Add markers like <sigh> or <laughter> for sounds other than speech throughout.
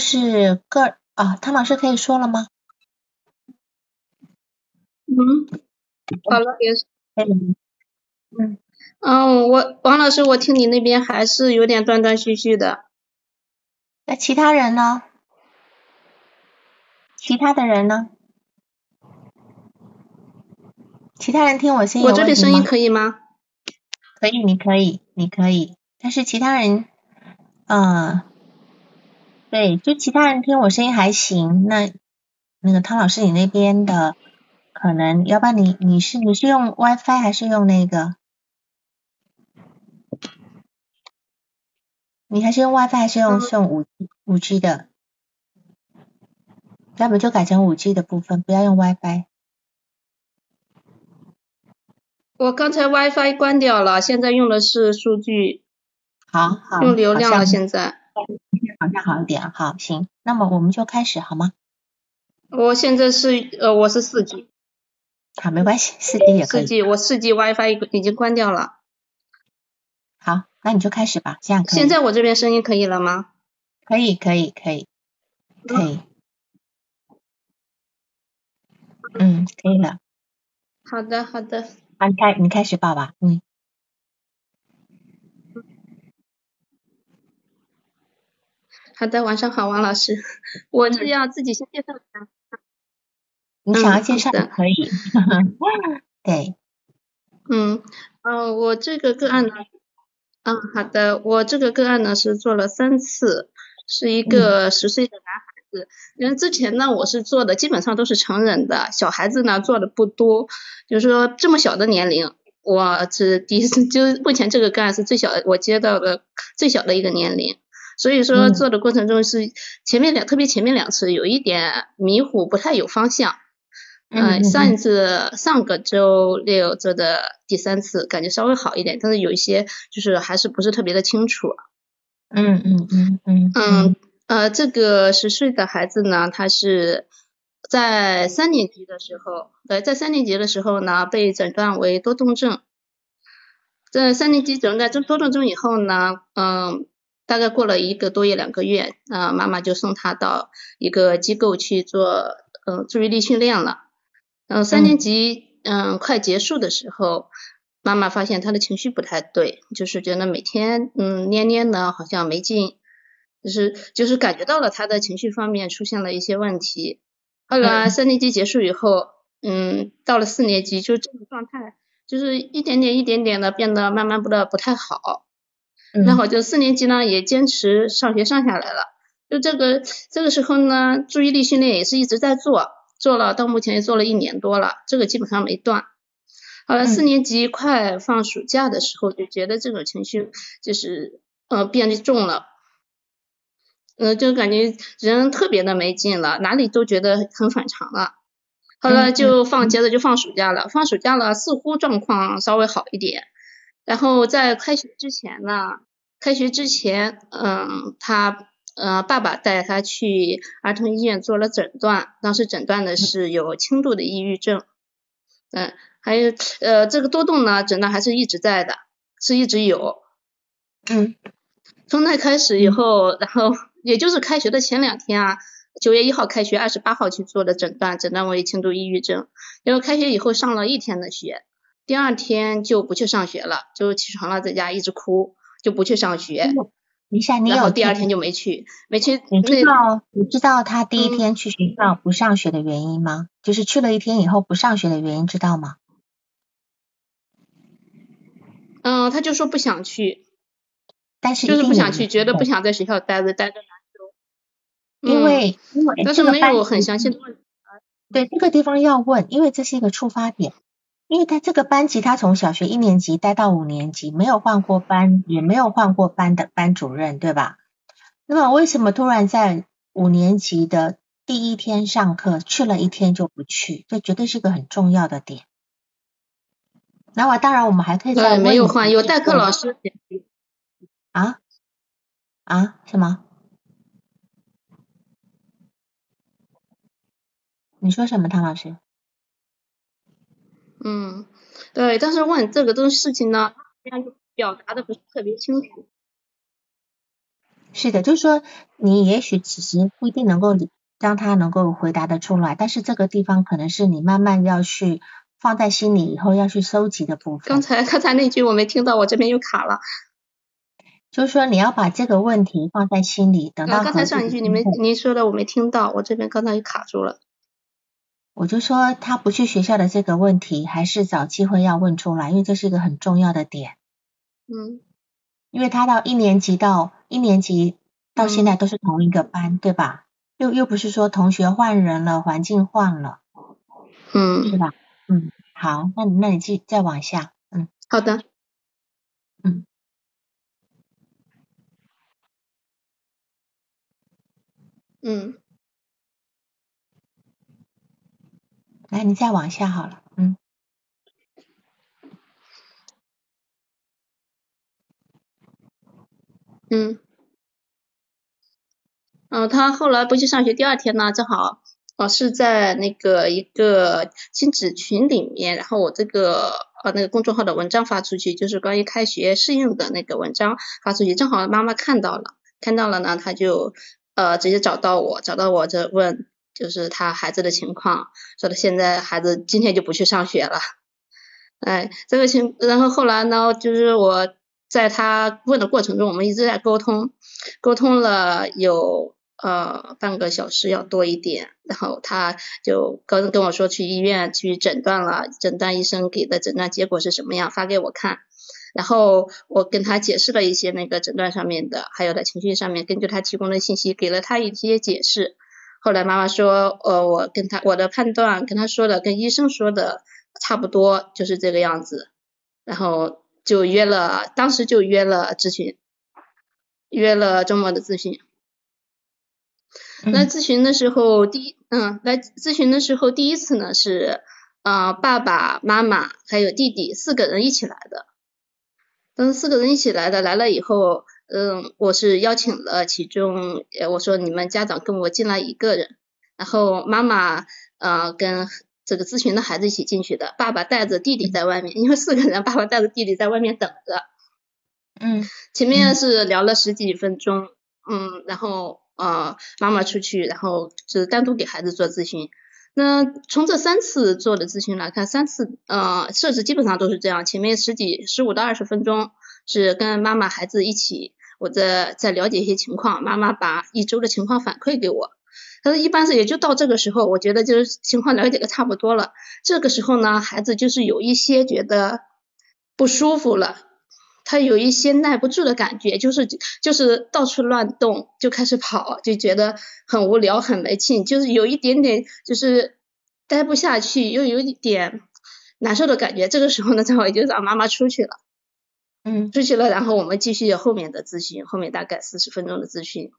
是个啊？汤老师可以说了吗？嗯，好了，也是。嗯。嗯，我王老师，我听你那边还是有点断断续续的。那其他人呢？其他的人呢？其他人听我声音我这里声音可以吗？可以，你可以，你可以。但是其他人，嗯，对，就其他人听我声音还行。那那个汤老师，你那边的可能，要不然你你是你是用 WiFi 还是用那个？你还是用 WiFi 还是用用五五 G 的？要不就改成五 G 的部分，不要用 WiFi。我刚才 WiFi 关掉了，现在用的是数据。好好。用流量了，现在。<laughs> 好像好一点，好，行，那么我们就开始好吗？我现在是呃，我是四 G。好，没关系，四 G 也可以。四 G，我四 G WiFi 已经关掉了。好，那你就开始吧，这样可以。现在我这边声音可以了吗？可以，可以，可以，可以。嗯，可以了。好的，好的。你开，你开始报吧。嗯。好的，晚上好，王老师。<laughs> 我是要自己先介绍一下。你想要介绍的可以。<laughs> 对。嗯，呃，我这个个案呢，嗯，好的，我这个个案呢是做了三次，是一个十岁的男孩。子，因为之前呢，我是做的基本上都是成人的，小孩子呢做的不多，就是说这么小的年龄，我是第一次，就目前这个个案是最小的，我接到的最小的一个年龄，所以说做的过程中是前面两，特别前面两次有一点迷糊，不太有方向，嗯，上一次上个周六做的第三次，感觉稍微好一点，但是有一些就是还是不是特别的清楚，嗯嗯嗯嗯嗯。呃，这个十岁的孩子呢，他是在三年级的时候，呃，在三年级的时候呢，被诊断为多动症。在三年级诊断这多动症以后呢，嗯，大概过了一个多月、两个月，啊，妈妈就送他到一个机构去做，嗯，注意力训练了。嗯，三年级，嗯，快结束的时候，妈妈发现他的情绪不太对，就是觉得每天，嗯，蔫蔫的，好像没劲。就是就是感觉到了他的情绪方面出现了一些问题，后来三年级结束以后，嗯，到了四年级就这种状态，就是一点点一点点的变得慢慢不的不太好，然后就四年级呢也坚持上学上下来了，就这个这个时候呢注意力训练也是一直在做，做了到目前也做了一年多了，这个基本上没断，后来四年级快放暑假的时候就觉得这种情绪就是呃变得重了。嗯，就感觉人特别的没劲了，哪里都觉得很反常了。后来就放，接着就放暑假了。放暑假了，似乎状况稍微好一点。然后在开学之前呢，开学之前，嗯，他，呃，爸爸带他去儿童医院做了诊断，当时诊断的是有轻度的抑郁症。嗯，还有，呃，这个多动呢，诊断还是一直在的，是一直有。嗯。从那开始以后，然后。也就是开学的前两天啊，九月一号开学，二十八号去做的诊断，诊断为轻度抑郁症。因为开学以后上了一天的学，第二天就不去上学了，就起床了，在家一直哭，就不去上学。一下，你有第二天就没去，没去。你知道你知道他第一天去学校不上学的原因吗？就是去了一天以后不上学的原因，知道吗？嗯，他就说不想去。但是就是不想去，觉得不想在学校待着，待着难受。因为因为但是没有很详细的问。对这个地方要问，因为这是一个触发点。因为他这个班级，他从小学一年级待到五年级，没有换过班，也没有换过班的班主任，对吧？那么为什么突然在五年级的第一天上课去了一天就不去？这绝对是个很重要的点。那我当然我们还可以再没有换，有代课老师。啊啊，什么？你说什么，唐老师？嗯，对，但是问这个东事情呢，这样就表达的不是特别清楚。是的，就是说你也许此时不一定能够让他能够回答的出来，但是这个地方可能是你慢慢要去放在心里以后要去收集的部分。刚才刚才那句我没听到，我这边又卡了。就是说你要把这个问题放在心里，等到刚才上一句你没您说的我没听到，我这边刚才又卡住了。我就说他不去学校的这个问题，还是找机会要问出来，因为这是一个很重要的点。嗯。因为他到一年级到一年级到现在都是同一个班，对吧？又又不是说同学换人了，环境换了，嗯，是吧？嗯，好，那那你继再往下，嗯，好的，嗯，嗯，来，你再往下好了，嗯。嗯，嗯，他后来不去上学，第二天呢，正好哦是在那个一个亲子群里面，然后我这个呃那个公众号的文章发出去，就是关于开学适应的那个文章发出去，正好妈妈看到了，看到了呢，他就呃直接找到我，找到我这问，就是他孩子的情况，说他现在孩子今天就不去上学了，哎，这个情，然后后来呢，就是我。在他问的过程中，我们一直在沟通，沟通了有呃半个小时要多一点，然后他就跟跟我说去医院去诊断了，诊断医生给的诊断结果是什么样，发给我看，然后我跟他解释了一些那个诊断上面的，还有他情绪上面，根据他提供的信息给了他一些解释。后来妈妈说，呃，我跟他我的判断跟他说的跟医生说的差不多，就是这个样子，然后。就约了，当时就约了咨询，约了周末的咨询。来咨询的时候，第一，嗯，来咨询的时候，第一次呢是，呃，爸爸妈妈还有弟弟四个人一起来的。等四个人一起来的，来了以后，嗯，我是邀请了其中，呃，我说你们家长跟我进来一个人，然后妈妈，呃，跟。这个咨询的孩子一起进去的，爸爸带着弟弟在外面，因为四个人，爸爸带着弟弟在外面等着。嗯，前面是聊了十几分钟，嗯，然后呃妈妈出去，然后是单独给孩子做咨询。那从这三次做的咨询来看，三次呃设置基本上都是这样，前面十几十五到二十分钟是跟妈妈孩子一起，我在在了解一些情况，妈妈把一周的情况反馈给我。他说一般是也就到这个时候，我觉得就是情况了解的差不多了。这个时候呢，孩子就是有一些觉得不舒服了，他有一些耐不住的感觉，就是就是到处乱动，就开始跑，就觉得很无聊、很没劲，就是有一点点就是待不下去，又有一点难受的感觉。这个时候呢，正好也就让妈妈出去了，嗯，出去了，然后我们继续后面的咨询，后面大概四十分钟的咨询，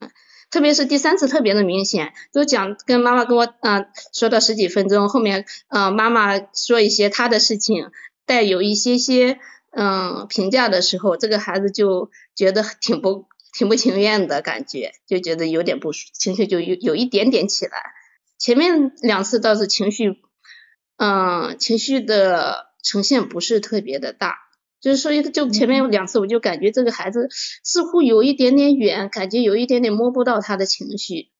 嗯。特别是第三次特别的明显，都讲跟妈妈跟我嗯说到十几分钟，后面嗯妈妈说一些她的事情，带有一些些嗯评价的时候，这个孩子就觉得挺不挺不情愿的感觉，就觉得有点不舒，情绪就有有一点点起来。前面两次倒是情绪嗯情绪的呈现不是特别的大。就是说，一个就前面有两次，我就感觉这个孩子似乎有一点点远，感觉有一点点摸不到他的情绪。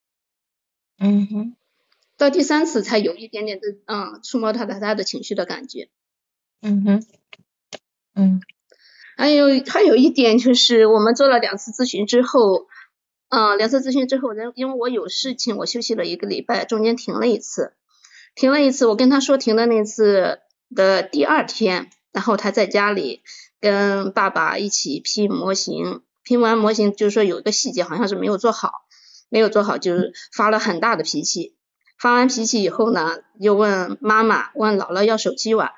嗯哼。到第三次才有一点点的，嗯，触摸他的他的情绪的感觉。嗯哼。嗯。还有还有一点就是，我们做了两次咨询之后，嗯，两次咨询之后，人因为我有事情，我休息了一个礼拜，中间停了一次，停了一次。我跟他说停的那次的第二天。然后他在家里跟爸爸一起拼模型，拼完模型就是说有一个细节好像是没有做好，没有做好就是发了很大的脾气。发完脾气以后呢，又问妈妈问姥姥要手机玩，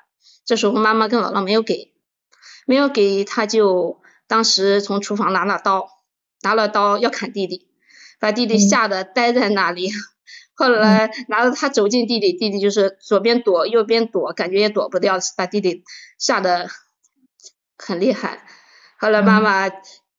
这时候妈妈跟姥姥没有给，没有给他就当时从厨房拿了刀，拿了刀要砍弟弟，把弟弟吓得呆在那里。后来拿着他走进弟弟，弟弟就是左边躲右边躲，感觉也躲不掉，把弟弟吓得很厉害。后来妈妈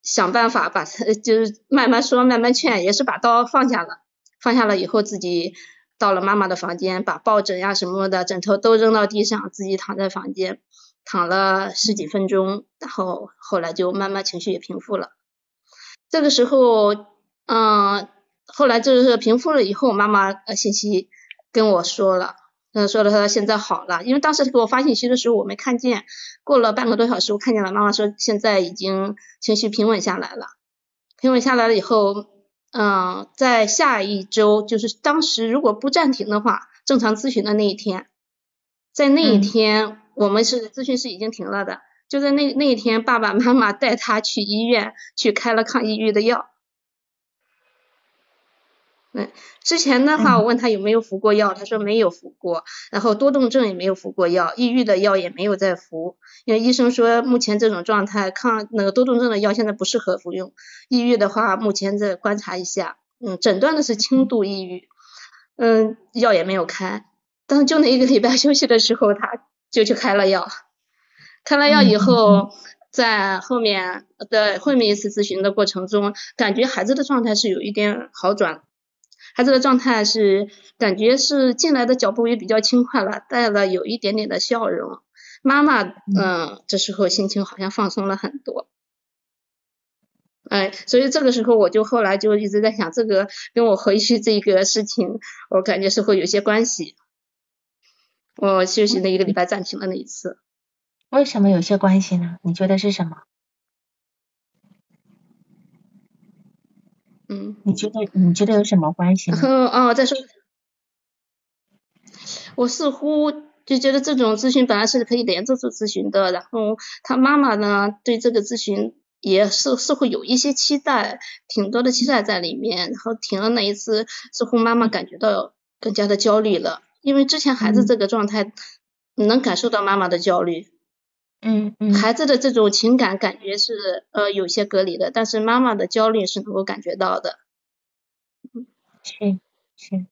想办法把他，就是慢慢说慢慢劝，也是把刀放下了。放下了以后，自己到了妈妈的房间，把抱枕呀什么的枕头都扔到地上，自己躺在房间躺了十几分钟，然后后来就慢慢情绪也平复了。这个时候，嗯，后来就是平复了以后，妈妈呃信息跟我说了，嗯，说了他现在好了，因为当时给我发信息的时候我没看见，过了半个多小时我看见了，妈妈说现在已经情绪平稳下来了，平稳下来了以后，嗯，在下一周就是当时如果不暂停的话，正常咨询的那一天，在那一天我们是咨询室已经停了的。就在那那一天，爸爸妈妈带他去医院去开了抗抑郁的药。嗯，之前的话我问他有没有服过药，他说没有服过，然后多动症也没有服过药，抑郁的药也没有在服，因为医生说目前这种状态抗那个多动症的药现在不适合服用，抑郁的话目前再观察一下，嗯，诊断的是轻度抑郁，嗯，药也没有开，但是就那一个礼拜休息的时候，他就去开了药。开了药以后，在后面的后面一次咨询的过程中，感觉孩子的状态是有一点好转，孩子的状态是感觉是进来的脚步也比较轻快了，带了有一点点的笑容。妈妈，嗯，这时候心情好像放松了很多。哎，所以这个时候我就后来就一直在想，这个跟我回去这个事情，我感觉是会有些关系。我休息了一个礼拜，暂停了那一次。为什么有些关系呢？你觉得是什么？嗯，你觉得你觉得有什么关系？哦，再说，我似乎就觉得这种咨询本来是可以连着做咨询的，然后他妈妈呢对这个咨询也是似乎有一些期待，挺多的期待在里面，然后停了那一次，似乎妈妈感觉到更加的焦虑了，因为之前孩子这个状态能感受到妈妈的焦虑。嗯嗯，孩子的这种情感感觉是呃有些隔离的，但是妈妈的焦虑是能够感觉到的。嗯，是是。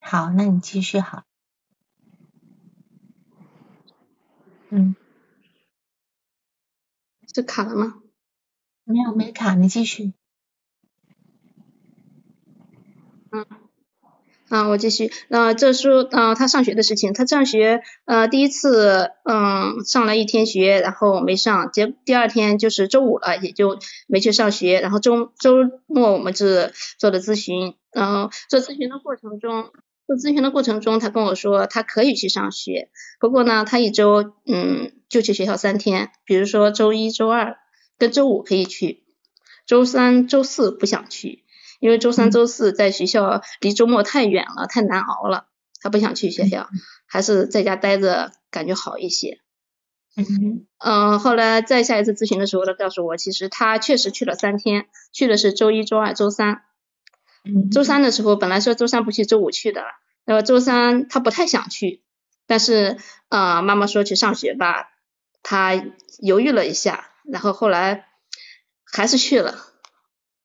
好，那你继续好。嗯。是卡了吗？没有没卡，你继续。嗯。啊，我继续。那这说，呃，他上学的事情，他上学，呃，第一次，嗯，上了一天学，然后没上，结第二天就是周五了，也就没去上学。然后周周末我们是做的咨询，然后做咨询的过程中，做咨询的过程中，他跟我说他可以去上学，不过呢，他一周，嗯，就去学校三天，比如说周一周二跟周五可以去，周三周四不想去。因为周三、周四在学校离周末太远了，太难熬了，他不想去学校，还是在家待着感觉好一些。嗯嗯，后来再下一次咨询的时候，他告诉我，其实他确实去了三天，去的是周一周二周三。嗯。周三的时候本来说周三不去，周五去的，那么周三他不太想去，但是呃妈妈说去上学吧，他犹豫了一下，然后后来还是去了。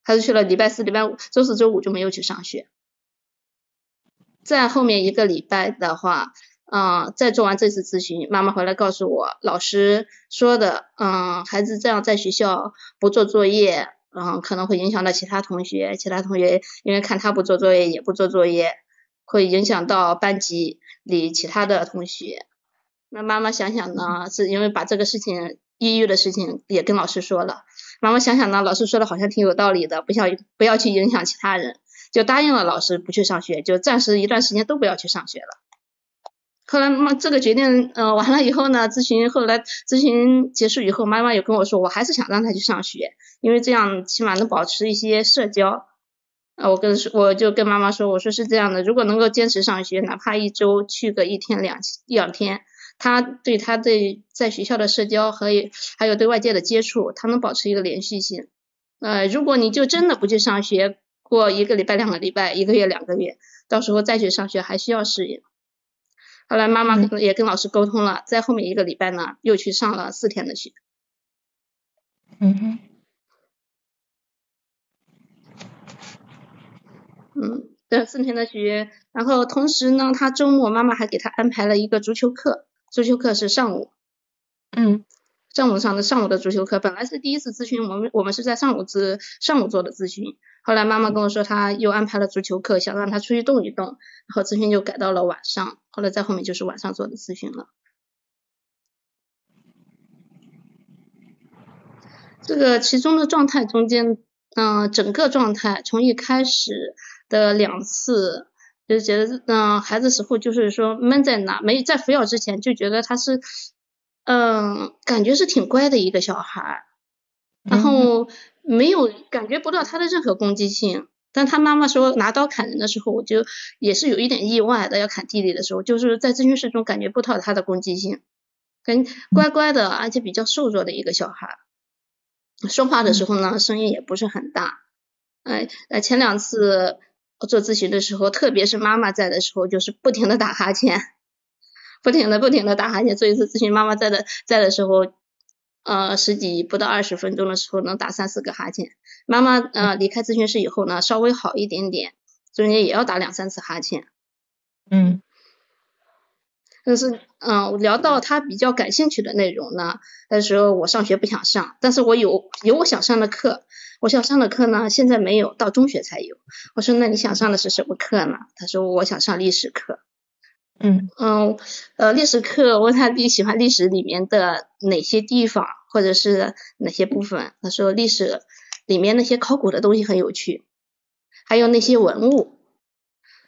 还是去了礼拜四、礼拜五、周四周五就没有去上学。在后面一个礼拜的话，嗯，再做完这次咨询，妈妈回来告诉我，老师说的，嗯，孩子这样在学校不做作业，嗯，可能会影响到其他同学，其他同学因为看他不做作业也不做作业，会影响到班级里其他的同学。那妈妈想想呢，是因为把这个事情抑郁的事情也跟老师说了。妈妈想想呢，老师说的好像挺有道理的，不想不要去影响其他人，就答应了老师不去上学，就暂时一段时间都不要去上学了。后来妈这个决定，嗯，完了以后呢，咨询后来咨询结束以后，妈妈也跟我说，我还是想让他去上学，因为这样起码能保持一些社交。啊，我跟我就跟妈妈说，我说是这样的，如果能够坚持上学，哪怕一周去个一天两一两天。他对他对在学校的社交和还有对外界的接触，他能保持一个连续性。呃，如果你就真的不去上学，过一个礼拜、两个礼拜、一个月、两个月，到时候再去上学还需要适应。后来妈妈也跟老师沟通了，在后面一个礼拜呢，又去上了四天的学。嗯哼。嗯，对，四天的学，然后同时呢，他周末妈妈还给他安排了一个足球课。足球课是上午，嗯，上午上的上午的足球课，本来是第一次咨询，我们我们是在上午咨上午做的咨询，后来妈妈跟我说，她又安排了足球课，想让她出去动一动，然后咨询就改到了晚上，后来在后面就是晚上做的咨询了。这个其中的状态中间，嗯，整个状态从一开始的两次，就觉得，嗯，孩子时候就是说闷在那，没在服药之前就觉得他是，嗯，感觉是挺乖的一个小孩，然后没有感觉不到他的任何攻击性。但他妈妈说拿刀砍人的时候，我就也是有一点意外的。要砍弟弟的时候，就是在咨询室中感觉不到他的攻击性，跟乖乖的，而且比较瘦弱的一个小孩。说话的时候呢，声音也不是很大。哎，呃，前两次做咨询的时候，特别是妈妈在的时候，就是不停的打哈欠，不停的不停的打哈欠。做一次咨询，妈妈在的在的时候，呃，十几不到二十分钟的时候，能打三四个哈欠。妈妈呃离开咨询室以后呢，稍微好一点点，中间也要打两三次哈欠。嗯。但是，嗯，聊到他比较感兴趣的内容呢，那时候我上学不想上，但是我有有我想上的课，我想上的课呢，现在没有，到中学才有。我说那你想上的是什么课呢？他说我想上历史课。嗯嗯，呃，历史课问他你喜欢历史里面的哪些地方或者是哪些部分？他说历史里面那些考古的东西很有趣，还有那些文物。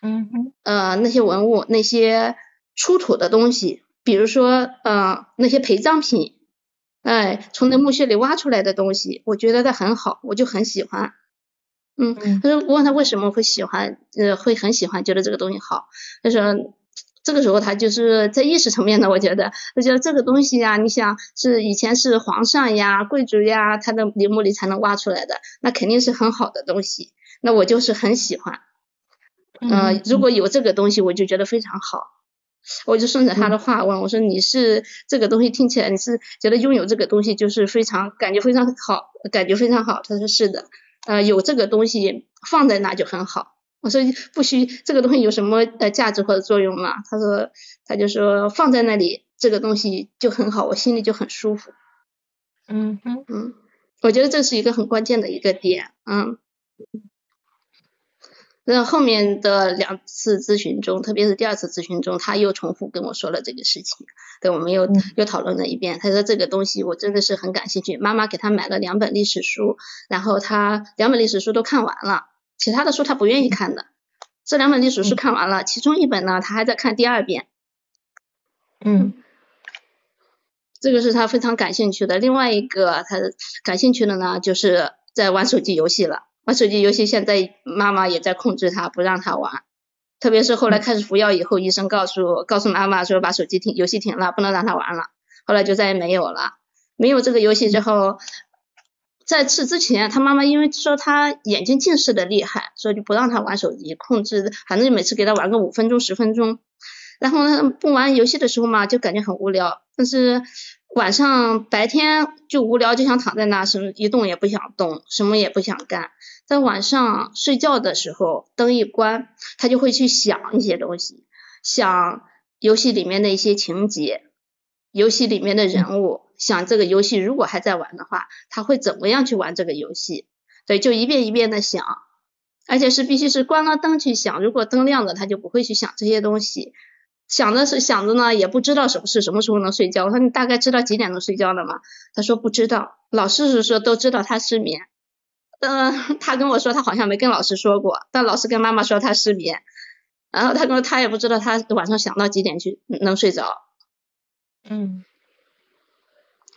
嗯哼。呃，那些文物那些。出土的东西，比如说，呃，那些陪葬品，哎，从那墓穴里挖出来的东西，我觉得它很好，我就很喜欢。嗯，他说我问他为什么会喜欢，呃，会很喜欢，觉得这个东西好。他说这个时候他就是在意识层面的，我觉得，他觉得这个东西呀，你想是以前是皇上呀、贵族呀，他的陵墓里才能挖出来的，那肯定是很好的东西。那我就是很喜欢，嗯，如果有这个东西，我就觉得非常好。我就顺着他的话问，我说你是这个东西听起来你是觉得拥有这个东西就是非常感觉非常好，感觉非常好。他说是的，呃，有这个东西放在那就很好。我说不需这个东西有什么呃价值或者作用吗？他说他就说放在那里这个东西就很好，我心里就很舒服。嗯哼嗯，我觉得这是一个很关键的一个点，嗯。那后面的两次咨询中，特别是第二次咨询中，他又重复跟我说了这个事情，对，我们又又讨论了一遍。他说这个东西我真的是很感兴趣，妈妈给他买了两本历史书，然后他两本历史书都看完了，其他的书他不愿意看的。这两本历史书看完了，其中一本呢，他还在看第二遍。嗯，这个是他非常感兴趣的。另外一个他感兴趣的呢，就是在玩手机游戏了。玩手机游戏，现在妈妈也在控制他，不让他玩。特别是后来开始服药以后，医生告诉告诉妈妈说把手机停游戏停了，不能让他玩了。后来就再也没有了。没有这个游戏之后，在此之前，他妈妈因为说他眼睛近视的厉害，所以就不让他玩手机，控制，反正就每次给他玩个五分钟十分钟。然后呢，不玩游戏的时候嘛，就感觉很无聊。但是晚上白天就无聊，就想躺在那，什么一动也不想动，什么也不想干。在晚上睡觉的时候，灯一关，他就会去想一些东西，想游戏里面的一些情节，游戏里面的人物，想这个游戏如果还在玩的话，他会怎么样去玩这个游戏？对，就一遍一遍的想，而且是必须是关了灯去想，如果灯亮着，他就不会去想这些东西。想着是想着呢，也不知道什么是什么时候能睡觉。我说你大概知道几点钟睡觉了吗？他说不知道，老师是说都知道他失眠。嗯，他跟我说他好像没跟老师说过，但老师跟妈妈说他失眠，然后他跟他也不知道他晚上想到几点去能睡着，嗯，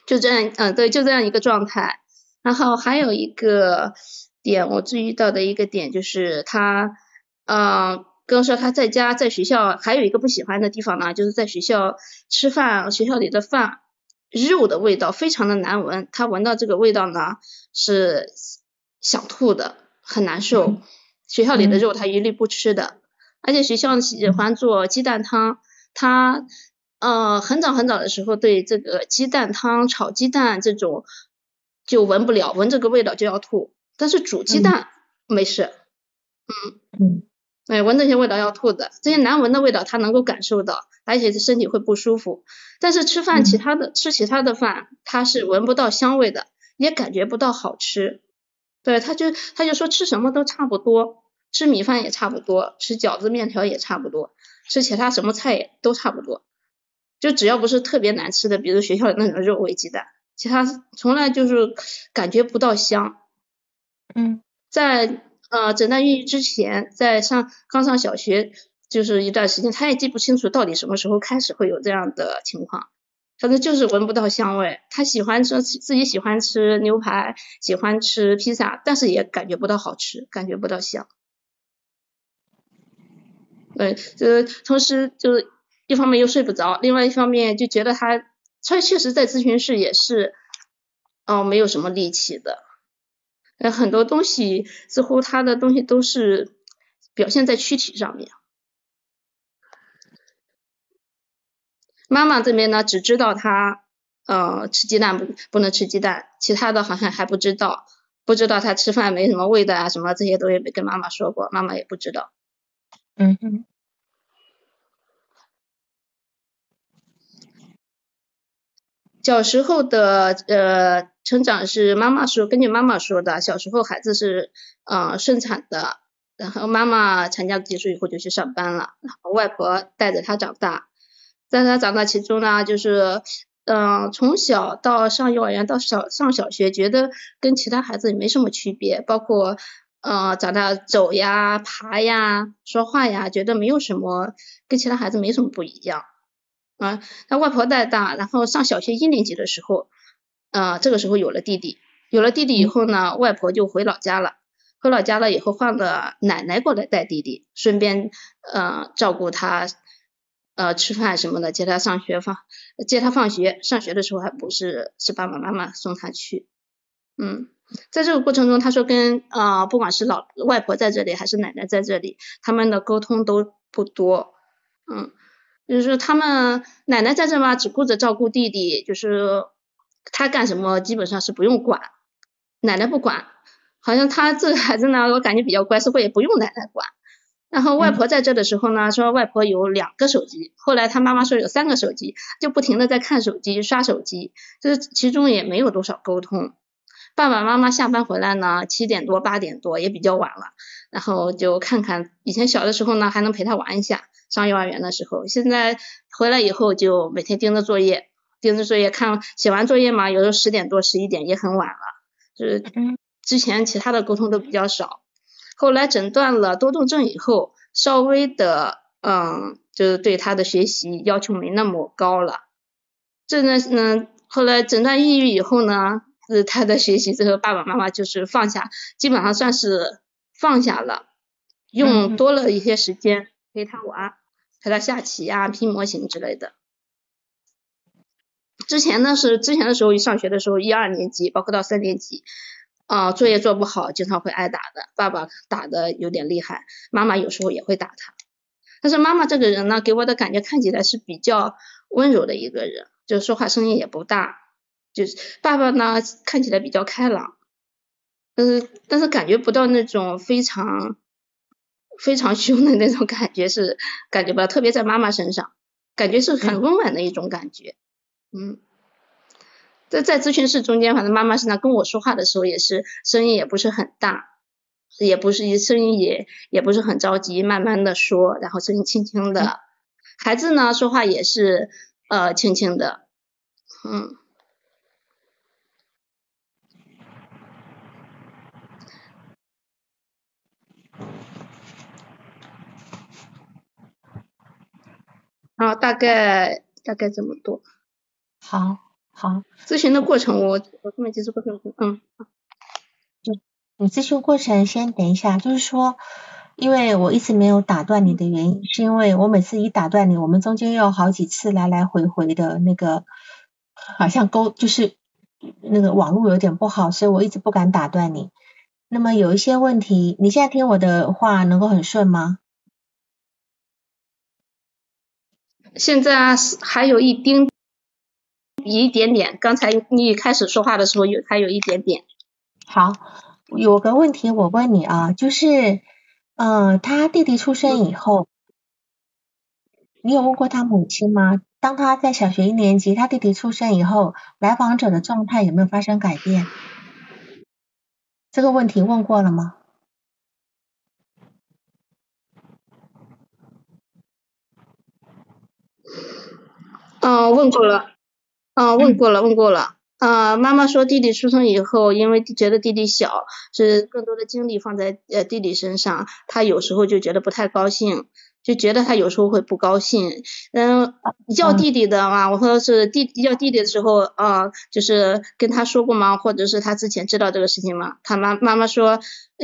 就这样，嗯，对，就这样一个状态。然后还有一个点，我注意到的一个点就是他，嗯，跟我说他在家在学校还有一个不喜欢的地方呢，就是在学校吃饭，学校里的饭肉的味道非常的难闻，他闻到这个味道呢是。想吐的，很难受。学校里的肉他一律不吃的，而且学校喜欢做鸡蛋汤，他呃很早很早的时候对这个鸡蛋汤、炒鸡蛋这种就闻不了，闻这个味道就要吐。但是煮鸡蛋没事，嗯嗯，哎，闻这些味道要吐的，这些难闻的味道他能够感受到，而且身体会不舒服。但是吃饭其他的吃其他的饭，他是闻不到香味的，也感觉不到好吃。对，他就他就说吃什么都差不多，吃米饭也差不多，吃饺子面条也差不多，吃其他什么菜也都差不多，就只要不是特别难吃的，比如学校里那种肉味鸡蛋，其他从来就是感觉不到香。嗯，在呃诊断抑郁之前，在上刚上小学就是一段时间，他也记不清楚到底什么时候开始会有这样的情况。反正就是闻不到香味，他喜欢吃自己喜欢吃牛排，喜欢吃披萨，但是也感觉不到好吃，感觉不到香。对，就是同时就是一方面又睡不着，另外一方面就觉得他他确实在咨询室也是，哦没有什么力气的，很多东西似乎他的东西都是表现在躯体上面。妈妈这边呢，只知道他呃吃鸡蛋不不能吃鸡蛋，其他的好像还不知道，不知道他吃饭没什么味道啊，什么这些都也没跟妈妈说过，妈妈也不知道。嗯哼。小时候的呃成长是妈妈说，根据妈妈说的，小时候孩子是呃顺产的，然后妈妈产假结束以后就去上班了，然后外婆带着她长大。在他长大其中呢，就是，嗯，从小到上幼儿园到小上小学，觉得跟其他孩子也没什么区别，包括，呃，长大走呀、爬呀、说话呀，觉得没有什么跟其他孩子没什么不一样。啊，他外婆带大，然后上小学一年级的时候，呃，这个时候有了弟弟，有了弟弟以后呢，外婆就回老家了，回老家了以后换了奶奶过来带弟弟，顺便呃照顾他。呃，吃饭什么的，接他上学放，接他放学，上学的时候还不是是爸爸妈妈送他去，嗯，在这个过程中，他说跟啊，不管是老外婆在这里还是奶奶在这里，他们的沟通都不多，嗯，就是他们奶奶在这嘛，只顾着照顾弟弟，就是他干什么基本上是不用管，奶奶不管，好像他这个孩子呢，我感觉比较乖，似乎也不用奶奶管。然后外婆在这的时候呢，说外婆有两个手机，后来他妈妈说有三个手机，就不停的在看手机、刷手机，就是其中也没有多少沟通。爸爸妈妈下班回来呢，七点多、八点多也比较晚了，然后就看看以前小的时候呢，还能陪他玩一下，上幼儿园的时候，现在回来以后就每天盯着作业，盯着作业看，写完作业嘛，有时候十点多、十一点也很晚了，就是之前其他的沟通都比较少。后来诊断了多动症以后，稍微的，嗯，就是对他的学习要求没那么高了。这呢，嗯，后来诊断抑郁以后呢，是他的学习之后，爸爸妈妈就是放下，基本上算是放下了，用多了一些时间陪他玩，陪他下棋呀、拼模型之类的。之前呢是之前的时候，一上学的时候，一二年级，包括到三年级。啊，作业做不好，经常会挨打的。爸爸打的有点厉害，妈妈有时候也会打他。但是妈妈这个人呢，给我的感觉看起来是比较温柔的一个人，就说话声音也不大。就是爸爸呢，看起来比较开朗，但是但是感觉不到那种非常非常凶的那种感觉，是感觉不到。特别在妈妈身上，感觉是很温暖的一种感觉。嗯。在在咨询室中间，反正妈妈是那跟我说话的时候，也是声音也不是很大，也不是声音也也不是很着急，慢慢的说，然后声音轻轻的。孩子呢说话也是呃轻轻的，嗯。好，大概大概这么多。好。好，咨询的过程我我后面结束过程，嗯，就你咨询过程先等一下，就是说，因为我一直没有打断你的原因，是因为我每次一打断你，我们中间有好几次来来回回的那个，好像沟就是那个网络有点不好，所以我一直不敢打断你。那么有一些问题，你现在听我的话能够很顺吗？现在还有一丁。一点点，刚才你开始说话的时候有还有一点点。好，有个问题我问你啊，就是，嗯，他弟弟出生以后，你有问过他母亲吗？当他在小学一年级，他弟弟出生以后，来访者的状态有没有发生改变？这个问题问过了吗？嗯，问过了。啊，问过了，问过了。啊，妈妈说弟弟出生以后，因为觉得弟弟小，是更多的精力放在呃弟弟身上，他有时候就觉得不太高兴，就觉得他有时候会不高兴。嗯，要弟弟的嘛，我说是弟要弟弟的时候啊，就是跟他说过吗？或者是他之前知道这个事情吗？他妈妈妈说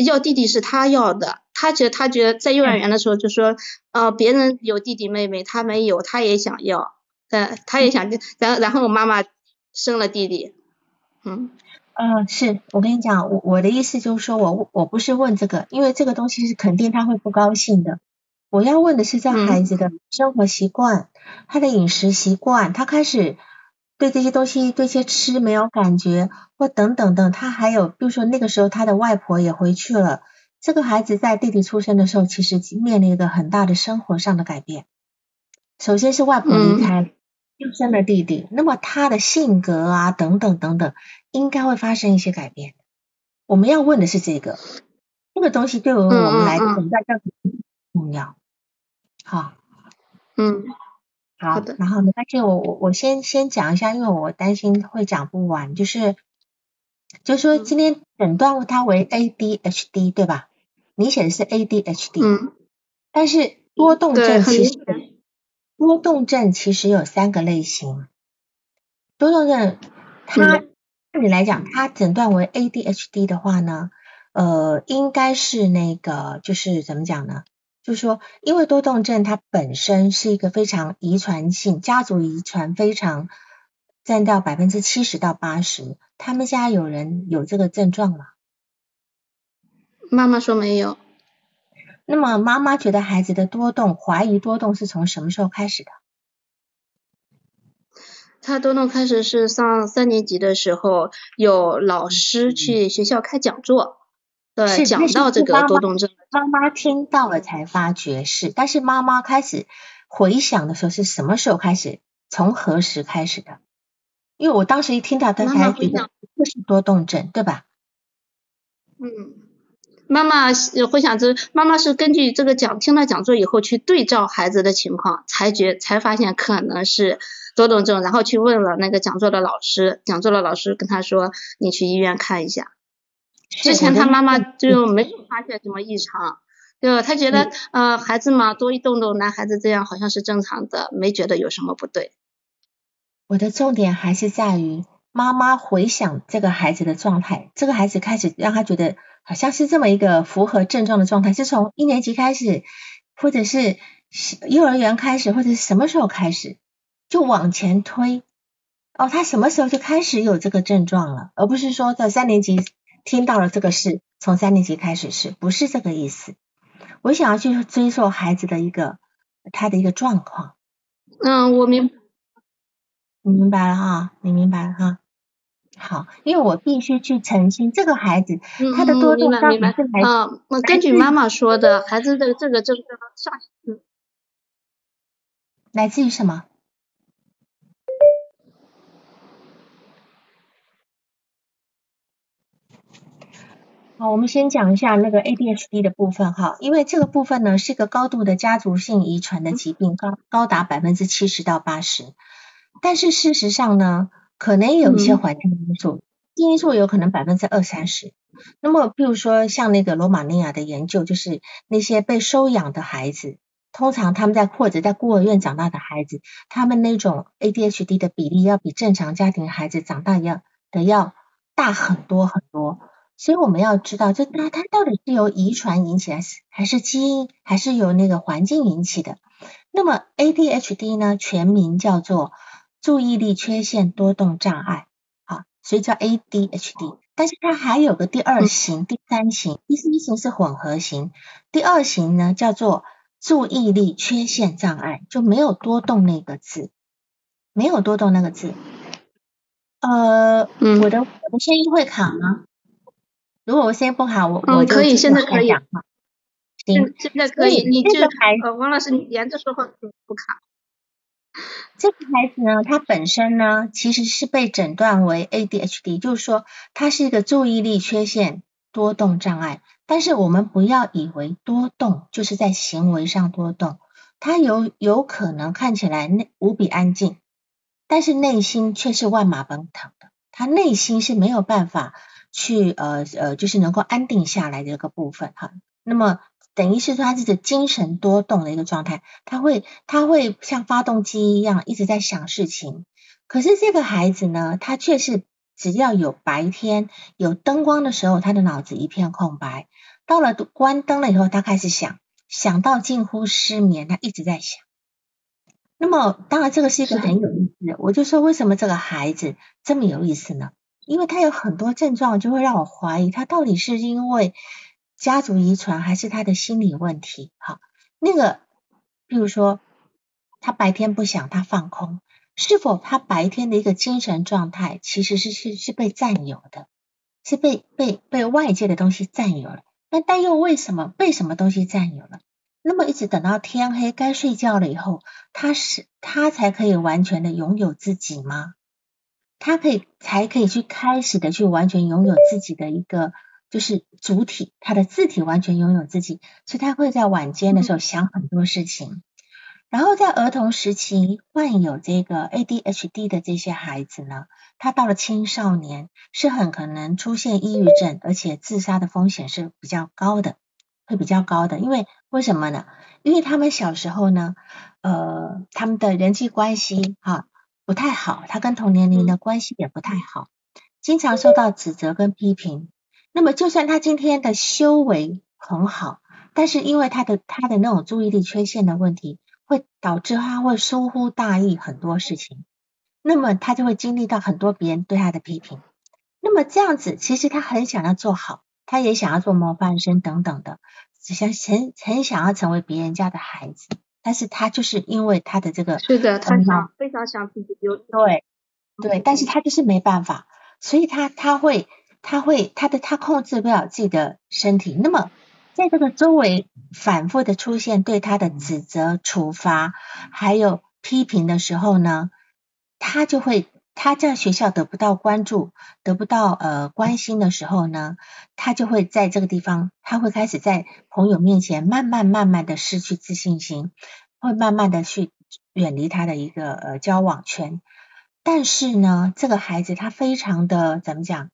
要弟弟是他要的，他觉得他觉得在幼儿园的时候就说，呃，别人有弟弟妹妹，他没有，他也想要，呃，他也想，然后然后我妈妈。生了弟弟，嗯，嗯，是我跟你讲，我我的意思就是说我我不是问这个，因为这个东西是肯定他会不高兴的。我要问的是这孩子的生活习惯，他的饮食习惯，他开始对这些东西对些吃没有感觉，或等等等，他还有比如说那个时候他的外婆也回去了，这个孩子在弟弟出生的时候，其实面临一个很大的生活上的改变。首先是外婆离开了。又生的弟弟，那么他的性格啊，等等等等，应该会发生一些改变。我们要问的是这个，这个东西对于我们来讲，大家很重要。好，嗯，好的。然后没关系，我我我先先讲一下，因为我担心会讲不完。就是，就是说今天诊断它为 ADHD 对吧？你写的是 ADHD，嗯，但是多动症其实。多动症其实有三个类型。多动症，它按理来讲，它诊断为 ADHD 的话呢，呃，应该是那个，就是怎么讲呢？就是说，因为多动症它本身是一个非常遗传性，家族遗传非常占到百分之七十到八十。他们家有人有这个症状吗？妈妈说没有。那么妈妈觉得孩子的多动，怀疑多动是从什么时候开始的？他多动开始是上三年级的时候，有老师去学校开讲座，对，讲到这个多动症。妈妈听到了才发觉是，但是妈妈开始回想的时候是什么时候开始？从何时开始的？因为我当时一听到，他才觉得就是多动症，对吧？嗯。妈妈回想着，妈妈是根据这个讲听了讲座以后去对照孩子的情况，才觉才发现可能是多动症，然后去问了那个讲座的老师，讲座的老师跟他说，你去医院看一下。之前他妈妈就没有发现什么异常，对吧？他觉得呃孩子嘛多一动动，男孩子这样好像是正常的，没觉得有什么不对。我的重点还是在于妈妈回想这个孩子的状态，这个孩子开始让他觉得。好像是这么一个符合症状的状态，是从一年级开始，或者是幼儿园开始，或者是什么时候开始，就往前推。哦，他什么时候就开始有这个症状了，而不是说在三年级听到了这个事，从三年级开始是不是这个意思？我想要去追溯孩子的一个他的一个状况。嗯，我明，你明白了哈，你明白了哈。好，因为我必须去澄清这个孩子他的多动到底是来啊，我根据妈妈说的，孩子的这个症状上来自于什么？好，我们先讲一下那个 ADHD 的部分哈，因为这个部分呢是一个高度的家族性遗传的疾病，高高达百分之七十到八十，但是事实上呢。可能有一些环境因素，因素有可能百分之二三十。那么，比如说像那个罗马尼亚的研究，就是那些被收养的孩子，通常他们在或者在孤儿院长大的孩子，他们那种 ADHD 的比例要比正常家庭孩子长大要的要大很多很多。所以我们要知道，这它它到底是由遗传引起还是还是基因，还是由那个环境引起的？那么 ADHD 呢，全名叫做。注意力缺陷多动障碍，啊，所以叫 ADHD。但是它还有个第二型、第三型，第四型是混合型，第二型呢叫做注意力缺陷障碍，就没有多动那个字，没有多动那个字。呃，我的我的声音会卡吗？如果我声音不卡，我我可以现在可以讲话。行，现在可以，你就呃，王老师你连着说话不卡。这个孩子呢，他本身呢其实是被诊断为 ADHD，就是说他是一个注意力缺陷多动障碍。但是我们不要以为多动就是在行为上多动，他有有可能看起来内无比安静，但是内心却是万马奔腾的。他内心是没有办法去呃呃，就是能够安定下来的一个部分哈。那么等于是说他这个精神多动的一个状态，他会他会像发动机一样一直在想事情。可是这个孩子呢，他却是只要有白天有灯光的时候，他的脑子一片空白。到了关灯了以后，他开始想，想到近乎失眠，他一直在想。那么，当然这个是一个很有意思的。我就说，为什么这个孩子这么有意思呢？因为他有很多症状，就会让我怀疑他到底是因为家族遗传，还是他的心理问题。好，那个，比如说，他白天不想，他放空。是否他白天的一个精神状态其实是是是被占有的，是被被被外界的东西占有了？那但又为什么被什么东西占有了？那么一直等到天黑该睡觉了以后，他是他才可以完全的拥有自己吗？他可以才可以去开始的去完全拥有自己的一个就是主体，他的字体完全拥有自己，所以他会在晚间的时候想很多事情。然后在儿童时期患有这个 ADHD 的这些孩子呢，他到了青少年是很可能出现抑郁症，而且自杀的风险是比较高的，会比较高的。因为为什么呢？因为他们小时候呢，呃，他们的人际关系哈不太好，他跟同年龄的关系也不太好，经常受到指责跟批评。那么就算他今天的修为很好，但是因为他的他的那种注意力缺陷的问题。会导致他会疏忽大意很多事情，那么他就会经历到很多别人对他的批评。那么这样子，其实他很想要做好，他也想要做模范生等等的，只想很很想要成为别人家的孩子。但是他就是因为他的这个，是的，他想非常想自己优对对，但是他就是没办法，所以他他会他会他的他控制不了自己的身体，那么。在这个周围反复的出现对他的指责、处罚，还有批评的时候呢，他就会他在学校得不到关注、得不到呃关心的时候呢，他就会在这个地方，他会开始在朋友面前慢慢慢慢的失去自信心，会慢慢的去远离他的一个呃交往圈。但是呢，这个孩子他非常的怎么讲，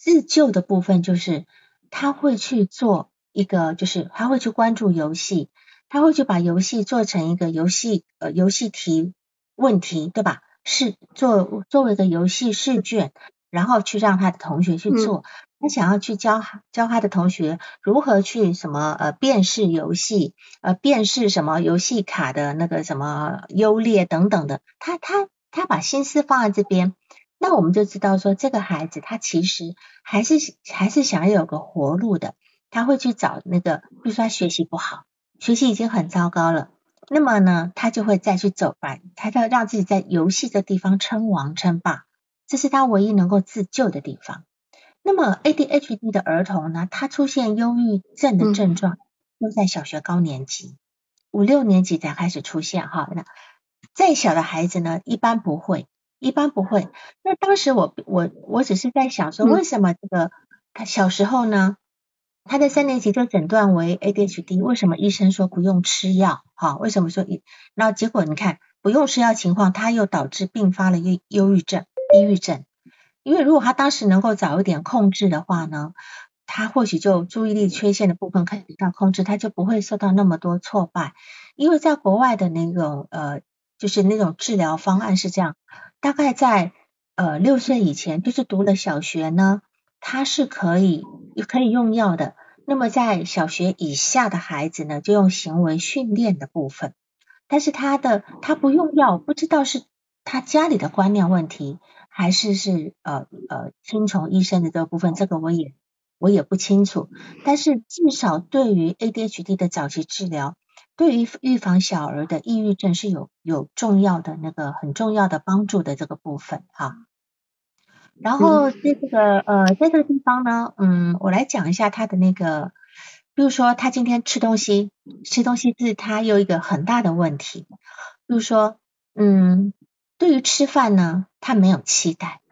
自救的部分就是他会去做。一个就是他会去关注游戏，他会去把游戏做成一个游戏呃游戏题问题，对吧？试做作为一个游戏试卷，然后去让他的同学去做。他想要去教教他的同学如何去什么呃辨识游戏呃辨识什么游戏卡的那个什么优劣等等的。他他他把心思放在这边，那我们就知道说这个孩子他其实还是还是想要有个活路的。他会去找那个，比如说他学习不好，学习已经很糟糕了，那么呢，他就会再去走吧，他要让自己在游戏的地方称王称霸，这是他唯一能够自救的地方。那么 ADHD 的儿童呢，他出现忧郁症的症状都在小学高年级，五六年级才开始出现哈。那再小的孩子呢，一般不会，一般不会。那当时我我我只是在想说，为什么这个他小时候呢？他在三年级就诊断为 ADHD，为什么医生说不用吃药？哈，为什么说一？那结果你看不用吃药情况，他又导致并发了忧忧郁症、抑郁症。因为如果他当时能够早一点控制的话呢，他或许就注意力缺陷的部分可以得到控制，他就不会受到那么多挫败。因为在国外的那种呃，就是那种治疗方案是这样，大概在呃六岁以前，就是读了小学呢。他是可以可以用药的，那么在小学以下的孩子呢，就用行为训练的部分。但是他的他不用药，不知道是他家里的观念问题，还是是呃呃听从医生的这个部分，这个我也我也不清楚。但是至少对于 ADHD 的早期治疗，对于预防小儿的抑郁症是有有重要的那个很重要的帮助的这个部分哈。然后在这个呃，在这个地方呢，嗯，我来讲一下他的那个，比如说他今天吃东西，吃东西是他有一个很大的问题，比如说，嗯，对于吃饭呢，他没有期待，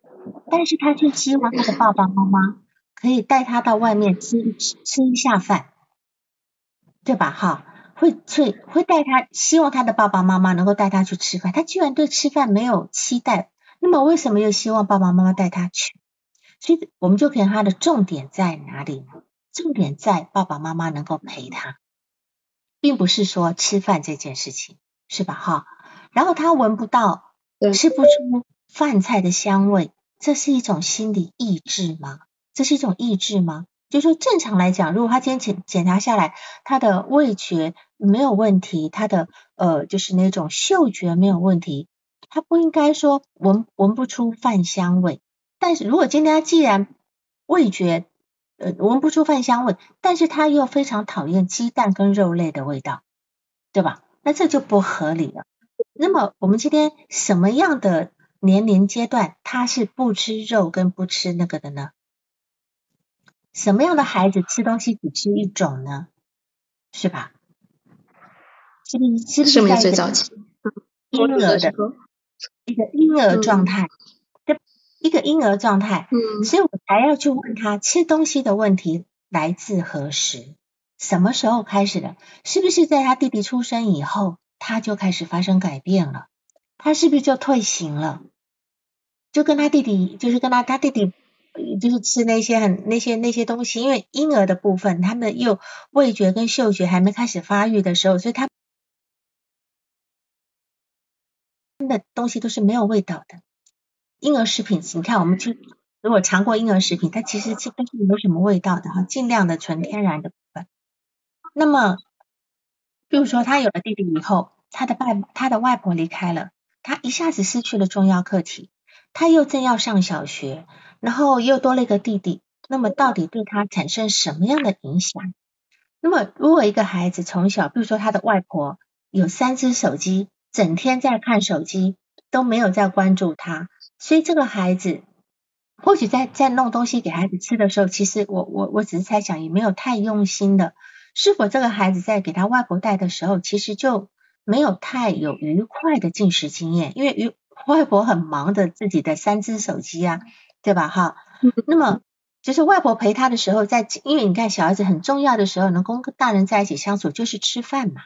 但是他却希望他的爸爸妈妈可以带他到外面吃吃吃一下饭，对吧？哈，会去会带他，希望他的爸爸妈妈能够带他去吃饭，他居然对吃饭没有期待。那么为什么又希望爸爸妈妈带他去？所以我们就可以他的重点在哪里呢？重点在爸爸妈妈能够陪他，并不是说吃饭这件事情，是吧？哈，然后他闻不到、吃不出饭菜的香味，这是一种心理抑制吗？这是一种抑制吗？就说正常来讲，如果他今天检检查下来，他的味觉没有问题，他的呃就是那种嗅觉没有问题，他不应该说闻闻不出饭香味。但是如果今天他既然味觉呃闻不出饭香味，但是他又非常讨厌鸡蛋跟肉类的味道，对吧？那这就不合理了。那么我们今天什么样的年龄阶段他是不吃肉跟不吃那个的呢？什么样的孩子吃东西只吃一种呢？是吧？是不是？是不是在最早期婴儿的一个婴儿状态？一个婴儿状态，嗯，所以我才要去问他吃东西的问题来自何时，什么时候开始的？是不是在他弟弟出生以后，他就开始发生改变了？他是不是就退行了？就跟他弟弟，就是跟他他弟弟，就是吃那些很那些那些东西，因为婴儿的部分，他们又味觉跟嗅觉还没开始发育的时候，所以他们的东西都是没有味道的。婴儿食品，你看我们去如果尝过婴儿食品，它其实基本上没有什么味道的哈，尽量的纯天然的部分。那么，比如说他有了弟弟以后，他的外他的外婆离开了，他一下子失去了重要课题，他又正要上小学，然后又多了一个弟弟，那么到底对他产生什么样的影响？那么如果一个孩子从小，比如说他的外婆有三只手机，整天在看手机，都没有在关注他。所以这个孩子或许在在弄东西给孩子吃的时候，其实我我我只是猜想，也没有太用心的。是否这个孩子在给他外婆带的时候，其实就没有太有愉快的进食经验？因为与外婆很忙的自己的三只手机啊，对吧？哈，那么就是外婆陪他的时候，在因为你看小孩子很重要的时候，能跟大人在一起相处，就是吃饭嘛，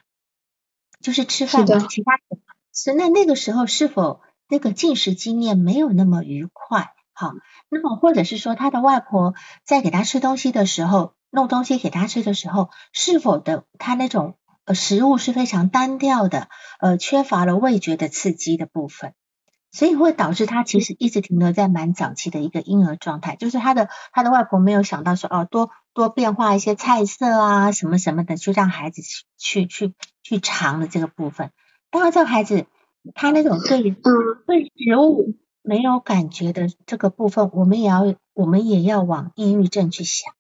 就是吃饭嘛，其他的。是那那个时候是否？那个进食经验没有那么愉快，好，那么或者是说他的外婆在给他吃东西的时候，弄东西给他吃的时候，是否的他那种呃食物是非常单调的，呃缺乏了味觉的刺激的部分，所以会导致他其实一直停留在蛮早期的一个婴儿状态，就是他的他的外婆没有想到说哦多多变化一些菜色啊什么什么的，就让孩子去去去尝的这个部分，当然这个孩子。他那种对嗯对食物没有感觉的这个部分，我们也要我们也要往抑郁症去想。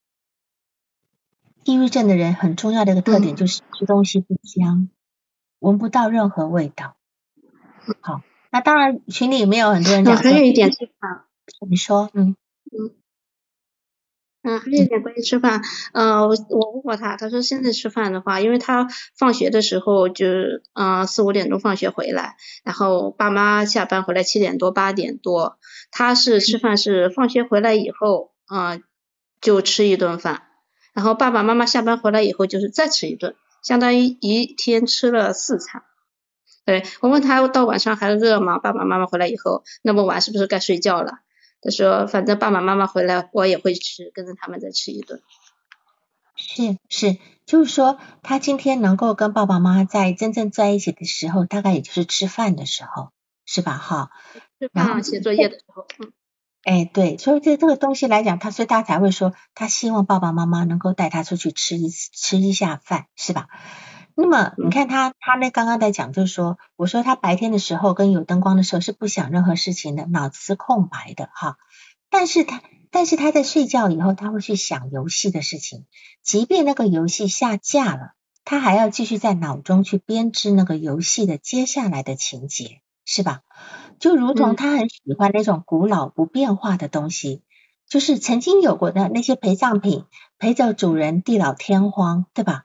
抑郁症的人很重要的一个特点就是吃东西不香，闻不到任何味道。好，那当然群里没有很多人讲。还有一点是啊，你说嗯嗯。嗯，还有一点关于吃饭，呃，我我问过他，他说现在吃饭的话，因为他放学的时候就嗯四五点钟放学回来，然后爸妈下班回来七点多八点多，他是吃饭是放学回来以后嗯就吃一顿饭，然后爸爸妈妈下班回来以后就是再吃一顿，相当于一天吃了四餐。对我问他到晚上还热吗？爸爸妈妈回来以后，那么晚是不是该睡觉了？他说：“反正爸爸妈妈回来，我也会吃，跟着他们再吃一顿。”是是，就是说，他今天能够跟爸爸妈妈在真正在一起的时候，大概也就是吃饭的时候，是吧？哈。然后写作业的时候。嗯。哎，对，所以对这个东西来讲，他所以他才会说，他希望爸爸妈妈能够带他出去吃一吃一下饭，是吧？那么你看他，他那刚刚在讲，就是说，我说他白天的时候跟有灯光的时候是不想任何事情的，脑子是空白的哈。但是他，但是他在睡觉以后，他会去想游戏的事情，即便那个游戏下架了，他还要继续在脑中去编织那个游戏的接下来的情节，是吧？就如同他很喜欢那种古老不变化的东西，就是曾经有过的那些陪葬品，陪着主人地老天荒，对吧？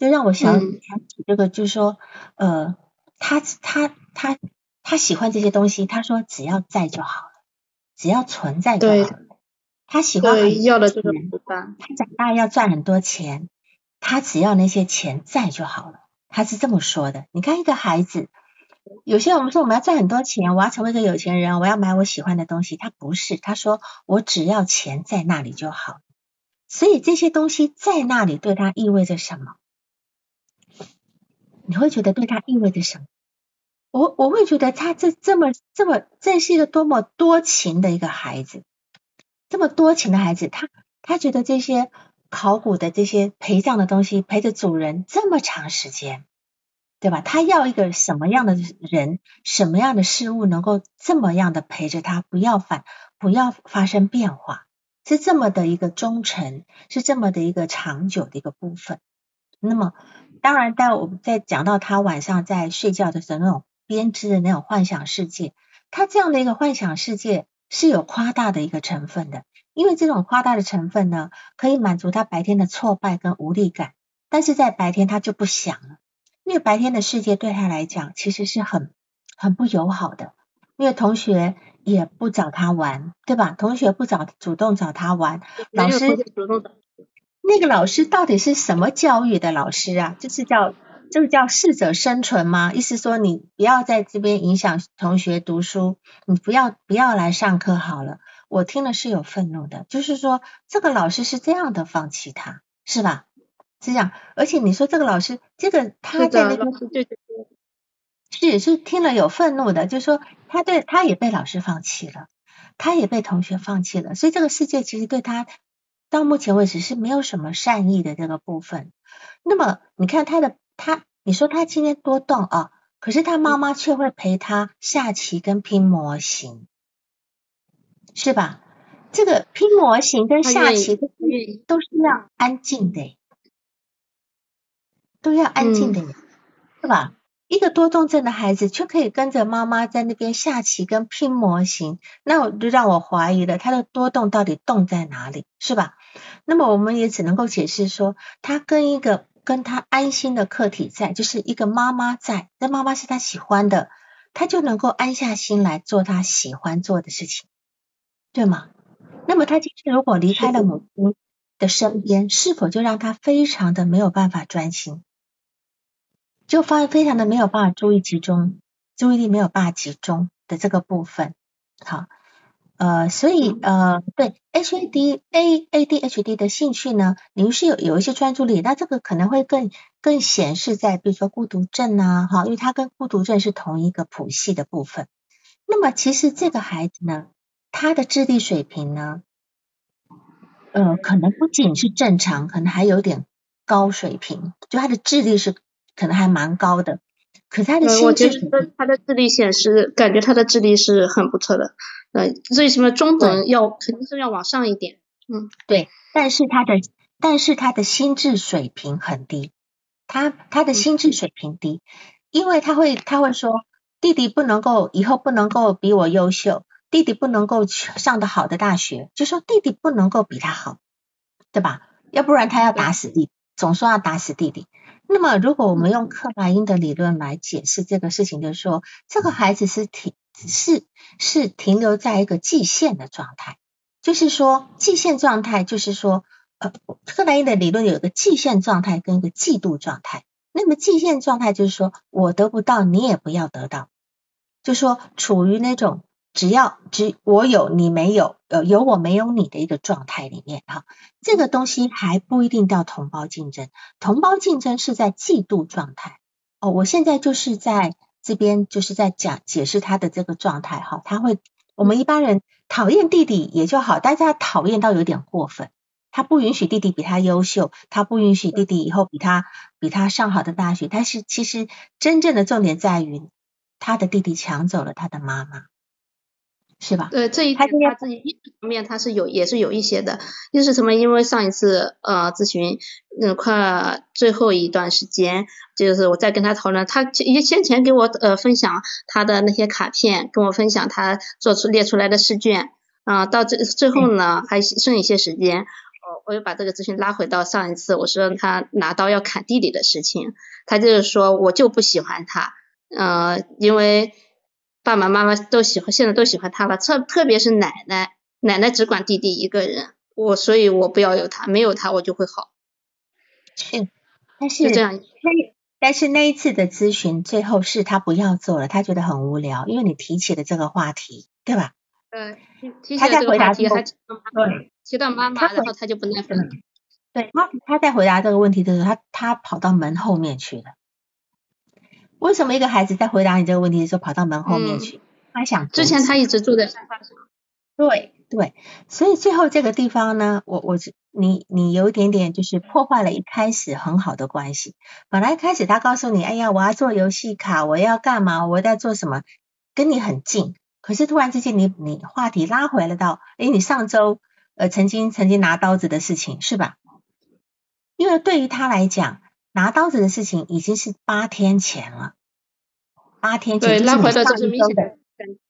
就让我想想起这个，就是说，呃，他他他他喜欢这些东西，他说只要在就好了，只要存在就好了。他喜欢很要的这个他长大要赚很多钱，他只要那些钱在就好了。他是这么说的。你看一个孩子，有些我们说我们要赚很多钱，我要成为一个有钱人，我要买我喜欢的东西。他不是，他说我只要钱在那里就好。所以这些东西在那里对他意味着什么？你会觉得对他意味着什么？我我会觉得他这这么这么，这是一个多么多情的一个孩子，这么多情的孩子，他他觉得这些考古的这些陪葬的东西陪着主人这么长时间，对吧？他要一个什么样的人，什么样的事物能够这么样的陪着他，不要反，不要发生变化。是这么的一个忠诚，是这么的一个长久的一个部分。那么，当然，在我们在讲到他晚上在睡觉的时候那种编织的那种幻想世界，他这样的一个幻想世界是有夸大的一个成分的，因为这种夸大的成分呢，可以满足他白天的挫败跟无力感，但是在白天他就不想了，因为白天的世界对他来讲其实是很很不友好的，因为同学。也不找他玩，对吧？同学不找主动找他玩，老师那个老师到底是什么教育的老师啊？就是叫就是叫适者生存吗？意思说你不要在这边影响同学读书，你不要不要来上课好了。我听了是有愤怒的，就是说这个老师是这样的放弃他，是吧？是这样，而且你说这个老师，这个他在那个。是是听了有愤怒的，就是说他对他也被老师放弃了，他也被同学放弃了，所以这个世界其实对他到目前为止是没有什么善意的这个部分。那么你看他的他，你说他今天多动啊，可是他妈妈却会陪他下棋跟拼模型，是吧？这个拼模型跟下棋都都是要安静的，都要安静的，是吧？一个多动症的孩子却可以跟着妈妈在那边下棋跟拼模型，那我就让我怀疑了他的多动到底动在哪里，是吧？那么我们也只能够解释说，他跟一个跟他安心的客体在，就是一个妈妈在，那妈妈是他喜欢的，他就能够安下心来做他喜欢做的事情，对吗？那么他今天如果离开了母亲的身边，是否就让他非常的没有办法专心？就发非常的没有办法注意集中，注意力没有办法集中的这个部分，好，呃，所以呃，对 H A D A A D H D 的兴趣呢，你是有有一些专注力，那这个可能会更更显示在比如说孤独症啊，哈，因为它跟孤独症是同一个谱系的部分。那么其实这个孩子呢，他的智力水平呢，呃，可能不仅是正常，可能还有点高水平，就他的智力是。可能还蛮高的，可他的心智，他的智力显示，感觉他的智力是很不错的，呃，为什么中等要肯定是要往上一点，嗯，对，但是他的但是他的心智水平很低，他他的心智水平低，因为他会他会说弟弟不能够以后不能够比我优秀，弟弟不能够上的好的大学，就说弟弟不能够比他好，对吧？要不然他要打死弟，总说要打死弟弟。那么，如果我们用克莱因的理论来解释这个事情，就是说，这个孩子是停是是停留在一个季限的状态，就是说，季限状态就是说，呃，克莱因的理论有一个季限状态跟一个嫉妒状态。那么，季限状态就是说我得不到，你也不要得到，就说处于那种。只要只我有你没有，呃有我没有你的一个状态里面哈，这个东西还不一定叫同胞竞争，同胞竞争是在嫉妒状态哦。我现在就是在这边就是在讲解释他的这个状态哈，他会我们一般人讨厌弟弟也就好，但是他讨厌到有点过分，他不允许弟弟比他优秀，他不允许弟弟以后比他比他上好的大学，但是其实真正的重点在于他的弟弟抢走了他的妈妈。是吧？对这一点他自己意识方面他是有也是有一些的，就是什么？因为上一次呃咨询嗯快最后一段时间，就是我在跟他讨论，他也先前给我呃分享他的那些卡片，跟我分享他做出列出来的试卷啊，到最最后呢还剩一些时间，我我又把这个咨询拉回到上一次，我说他拿刀要砍弟弟的事情，他就是说我就不喜欢他，呃因为。爸爸妈妈都喜欢，现在都喜欢他了。特特别是奶奶，奶奶只管弟弟一个人，我所以我不要有他，没有他我就会好。是，但是这样。但是那一次的咨询最后是他不要做了，他觉得很无聊，因为你提起了这个话题，对吧？对，提起了这个话题，还提到妈妈，然后他就不耐烦了。对，他他在回答这个问题的时候，他他跑到门后面去了。为什么一个孩子在回答你这个问题的时候跑到门后面去？他想之前他一直住在沙发上。对对，所以最后这个地方呢，我我你你有一点点就是破坏了一开始很好的关系。本来开始他告诉你，哎呀，我要做游戏卡，我要干嘛，我在做什么，跟你很近。可是突然之间，你你话题拉回了到，哎，你上周呃曾经曾经拿刀子的事情是吧？因为对于他来讲，拿刀子的事情已经是八天前了，八天前就是上一周的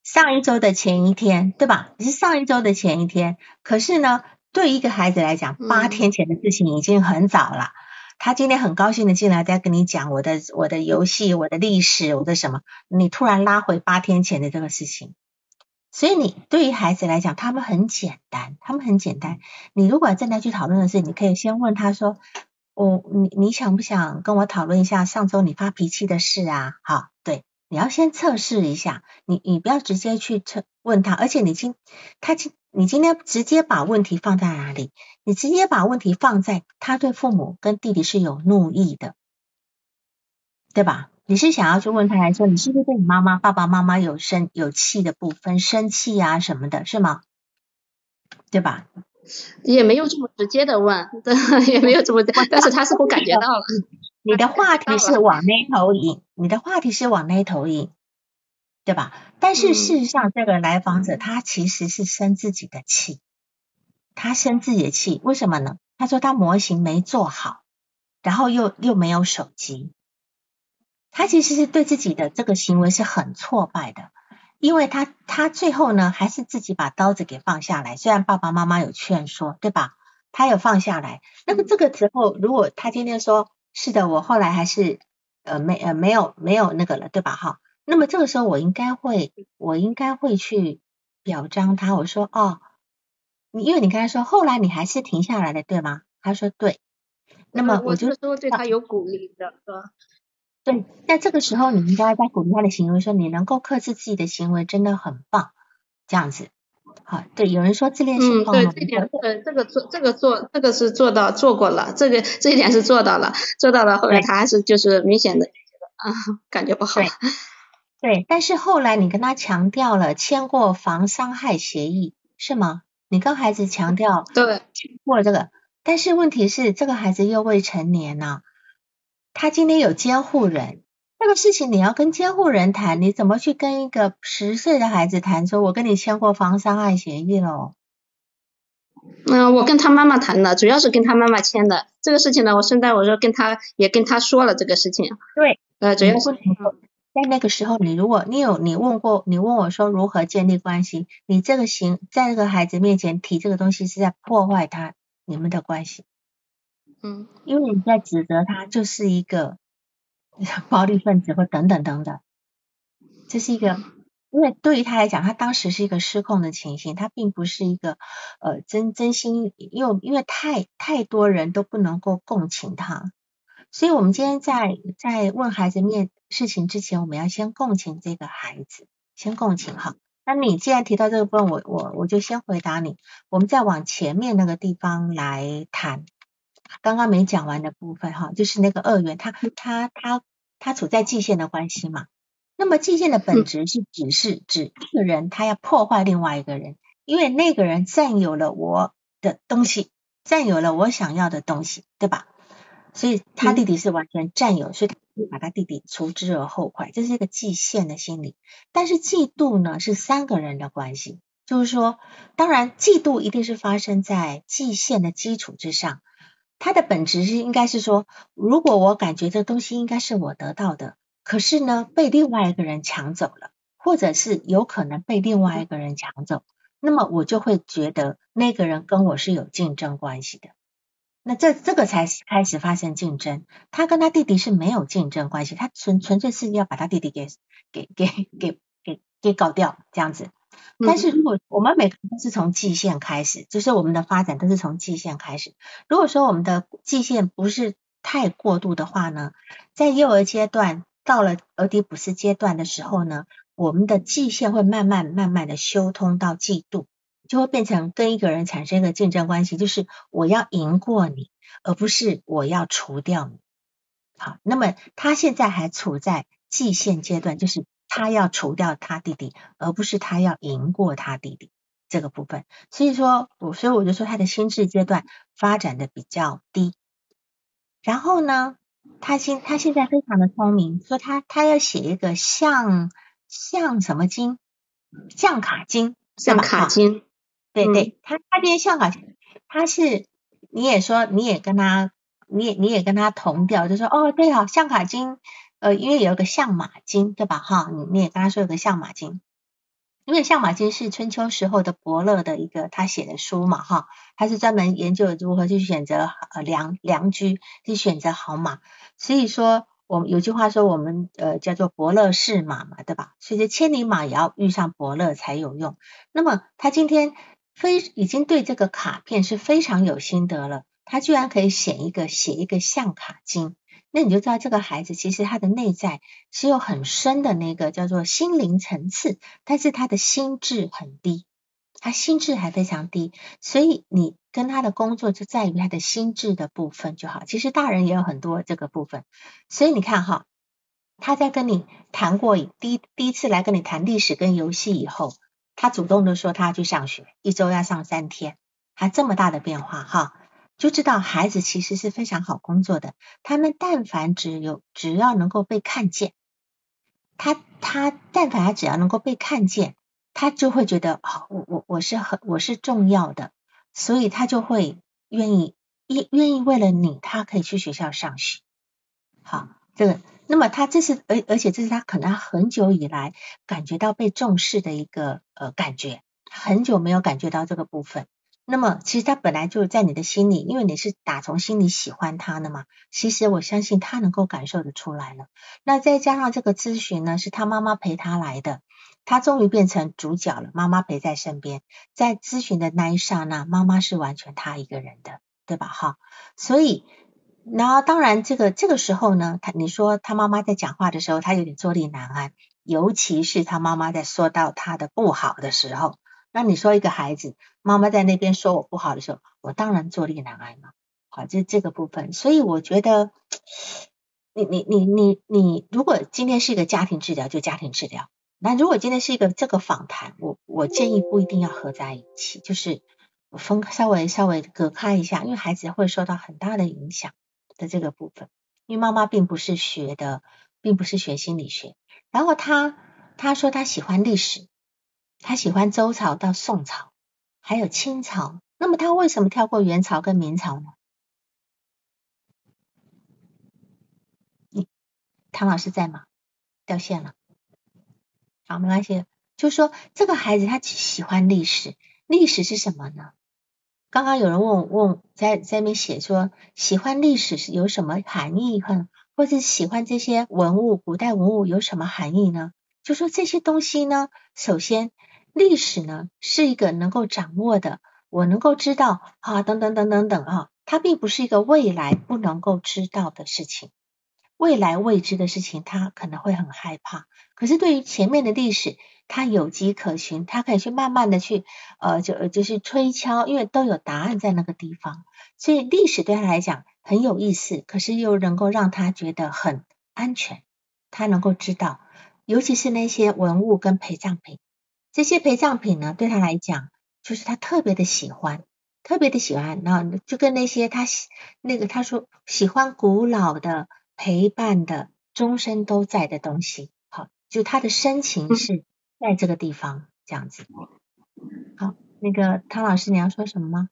上一周的前一天，对吧？是上一周的前一天。可是呢，对一个孩子来讲，八天前的事情已经很早了。他今天很高兴的进来，在跟你讲我的我的游戏、我的历史、我的什么，你突然拉回八天前的这个事情。所以你对于孩子来讲，他们很简单，他们很简单。你如果正在去讨论的是，你可以先问他说：“我你你想不想跟我讨论一下上周你发脾气的事啊？”好，对，你要先测试一下，你你不要直接去测问他，而且你今他今你今天直接把问题放在哪里？你直接把问题放在他对父母跟弟弟是有怒意的，对吧？你是想要去问他来说，你是不是对你妈妈、爸爸妈妈有生有气的部分，生气啊什么的，是吗？对吧？也没有这么直接的问，对 <laughs> 也没有这么，但是他似乎感觉到了。你的话题是往那头引，你的话题是往那头引，对吧？但是事实上，这个来访者他其实是生自己的气，他生自己的气，为什么呢？他说他模型没做好，然后又又没有手机。他其实是对自己的这个行为是很挫败的，因为他他最后呢还是自己把刀子给放下来，虽然爸爸妈妈有劝说，对吧？他有放下来。那么这个时候，如果他今天说是的，我后来还是呃没呃没有没有那个了，对吧？哈，那么这个时候我应该会我应该会去表彰他，我说哦，你因为你刚才说后来你还是停下来了，对吗？他说对。那么我就说对他有鼓励的，是吧？对，那这个时候，你应该在鼓励他的行为，说你能够克制自己的行为，真的很棒，这样子。好，对，有人说自恋心嗯，对，这点，对，这个做，这个做，这个是做到做过了，这个这一点是做到了，做到了。后来他还是就是明显的啊，感觉不好。对，但是后来你跟他强调了签过防伤害协议，是吗？你跟孩子强调对签过了这个，但是问题是这个孩子又未成年呢。他今天有监护人，这个事情你要跟监护人谈，你怎么去跟一个十岁的孩子谈？说我跟你签过防伤害协议了。嗯，我跟他妈妈谈的，主要是跟他妈妈签的。这个事情呢，我顺带我说跟他也跟他说了这个事情。对，呃，主要是在那个时候，你如果你有你问过，你问我说如何建立关系，你这个行在这个孩子面前提这个东西是在破坏他你们的关系。嗯，因为你在指责他就是一个 <laughs> 暴力分子或等等等等，这是一个，因为对于他来讲，他当时是一个失控的情形，他并不是一个呃真真心，因为因为太太多人都不能够共情他，所以我们今天在在问孩子面事情之前，我们要先共情这个孩子，先共情哈。那你既然提到这个部分，我我我就先回答你，我们再往前面那个地方来谈。刚刚没讲完的部分哈，就是那个二元，他他他他处在界限的关系嘛。那么界限的本质是指是指一个人他要破坏另外一个人，因为那个人占有了我的东西，占有了我想要的东西，对吧？所以他弟弟是完全占有，所以他把他弟弟除之而后快，这是一个界限的心理。但是嫉妒呢，是三个人的关系，就是说，当然嫉妒一定是发生在界限的基础之上。它的本质是应该是说，如果我感觉这东西应该是我得到的，可是呢被另外一个人抢走了，或者是有可能被另外一个人抢走，那么我就会觉得那个人跟我是有竞争关系的。那这这个才开始发生竞争，他跟他弟弟是没有竞争关系，他纯纯粹是要把他弟弟给给给给给给搞掉这样子。但是如果我们每个人都是从季线开始，就是我们的发展都是从季线开始。如果说我们的季线不是太过度的话呢，在幼儿阶段到了俄狄浦斯阶段的时候呢，我们的季限会慢慢慢慢的修通到季度，就会变成跟一个人产生一个竞争关系，就是我要赢过你，而不是我要除掉你。好，那么他现在还处在季限阶段，就是他要除掉他弟弟，而不是他要赢过他弟弟这个部分。所以说，我所以我就说他的心智阶段发展的比较低。然后呢，他现他现在非常的聪明，说他他要写一个像像什么经，像卡经，像卡经，对对，他他这些像卡，他是你也说你也跟他。你也你也跟他同调，就说哦对啊，象卡经，呃，因为有个相马经，对吧？哈，你你也跟他说有个相马经，因为相马经是春秋时候的伯乐的一个他写的书嘛，哈，他是专门研究如何去选择呃良良驹，去选择好马，所以说我们有句话说我们呃叫做伯乐是马嘛，对吧？所以千里马也要遇上伯乐才有用。那么他今天非已经对这个卡片是非常有心得了。他居然可以写一个写一个相卡经，那你就知道这个孩子其实他的内在是有很深的那个叫做心灵层次，但是他的心智很低，他心智还非常低，所以你跟他的工作就在于他的心智的部分就好。其实大人也有很多这个部分，所以你看哈，他在跟你谈过第第一次来跟你谈历史跟游戏以后，他主动的说他要去上学，一周要上三天，还这么大的变化哈。就知道孩子其实是非常好工作的。他们但凡只有只要能够被看见，他他但凡他只要能够被看见，他就会觉得好，我我我是很我是重要的，所以他就会愿意愿愿意为了你，他可以去学校上学。好，这个那么他这是而而且这是他可能很久以来感觉到被重视的一个呃感觉，很久没有感觉到这个部分。那么，其实他本来就在你的心里，因为你是打从心里喜欢他的嘛。其实我相信他能够感受得出来了。那再加上这个咨询呢，是他妈妈陪他来的，他终于变成主角了。妈妈陪在身边，在咨询的那一刹那，妈妈是完全他一个人的，对吧？哈，所以，然后当然这个这个时候呢，他你说他妈妈在讲话的时候，他有点坐立难安，尤其是他妈妈在说到他的不好的时候。那你说一个孩子，妈妈在那边说我不好的时候，我当然坐立难安嘛。好，这这个部分，所以我觉得，你你你你你，如果今天是一个家庭治疗，就家庭治疗；那如果今天是一个这个访谈，我我建议不一定要合在一起，就是分稍微稍微隔开一下，因为孩子会受到很大的影响的这个部分。因为妈妈并不是学的，并不是学心理学，然后他他说他喜欢历史。他喜欢周朝到宋朝，还有清朝。那么他为什么跳过元朝跟明朝呢？你唐老师在吗？掉线了。好，没关系。就说这个孩子他喜欢历史，历史是什么呢？刚刚有人问问在在那边写说，喜欢历史是有什么含义？哈，或者喜欢这些文物，古代文物有什么含义呢？就说这些东西呢，首先。历史呢是一个能够掌握的，我能够知道啊，等等等等等啊，它并不是一个未来不能够知道的事情，未来未知的事情，他可能会很害怕。可是对于前面的历史，它有迹可循，它可以去慢慢的去呃，就就是推敲，因为都有答案在那个地方，所以历史对他来讲很有意思，可是又能够让他觉得很安全，他能够知道，尤其是那些文物跟陪葬品。这些陪葬品呢，对他来讲，就是他特别的喜欢，特别的喜欢。然后就跟那些他喜那个他说喜欢古老的陪伴的终身都在的东西，好，就他的深情是在这个地方这样子。好，那个汤老师，你要说什么吗？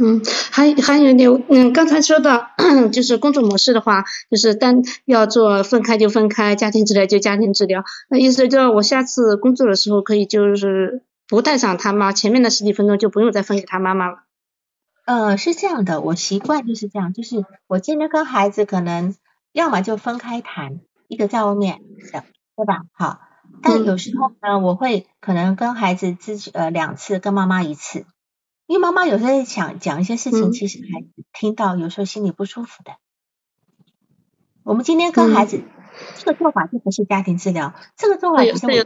嗯，还还有点，嗯，刚才说到 <clears throat> 就是工作模式的话，就是单要做分开就分开，家庭治疗就家庭治疗。那意思就是我下次工作的时候可以就是不带上他妈，前面的十几分钟就不用再分给他妈妈了。呃，是这样的，我习惯就是这样，就是我今天跟孩子可能要么就分开谈，一个在外面的，对吧？好，但有时候呢，我会可能跟孩子咨呃两次，跟妈妈一次。因为妈妈有时候想讲一些事情，嗯其实孩子听到有时候心里不舒服的。我们今天跟孩子、这个做法就不是家庭治疗，这个做法会有只是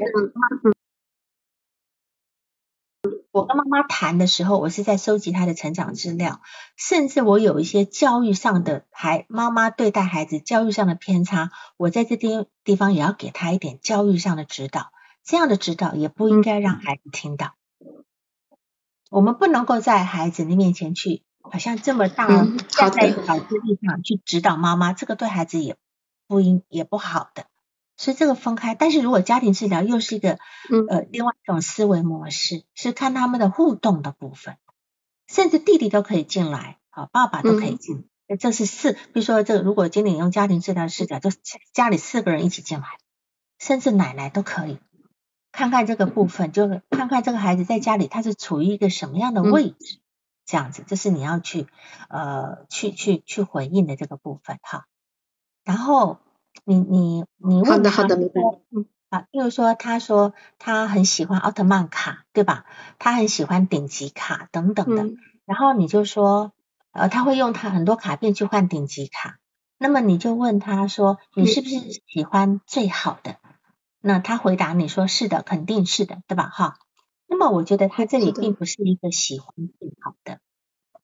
我跟妈妈谈的时候，我是在收集她的成长资料，甚至我有一些教育上的孩妈妈对待孩子教育上的偏差，我在这地地方也要给他一点教育上的指导。这样的指导也不应该让孩子听到。我们不能够在孩子的面前去，好像这么大嗯好的站在一个老师立场去指导妈妈，这个对孩子也不应也不好的。所以这个分开，但是如果家庭治疗又是一个嗯呃另外一种思维模式，是看他们的互动的部分，甚至弟弟都可以进来，啊，爸爸都可以进。那这是四，比如说这个，如果今天用家庭治疗视角，就家里四个人一起进来，甚至奶奶都可以。看看这个部分，就是看看这个孩子在家里他是处于一个什么样的位置，这样子，这是你要去呃去去去回应的这个部分哈。然后你你你问好的他好的嗯啊，例如说他说他很喜欢奥特曼卡，对吧？他很喜欢顶级卡等等的，嗯然后你就说呃他会用他很多卡片去换顶级卡，那么你就问他说你是不是喜欢最好的？那他回答你说是的，肯定是的，对吧？哈，那么我觉得他这里并不是一个喜欢最好的，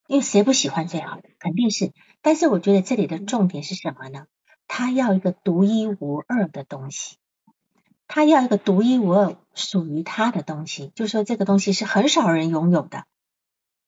因为谁不喜欢最好的？肯定是。但是我觉得这里的重点是什么呢？他要一个独一无二的东西，他要一个独一无二属于他的东西，就说这个东西是很少人拥有的。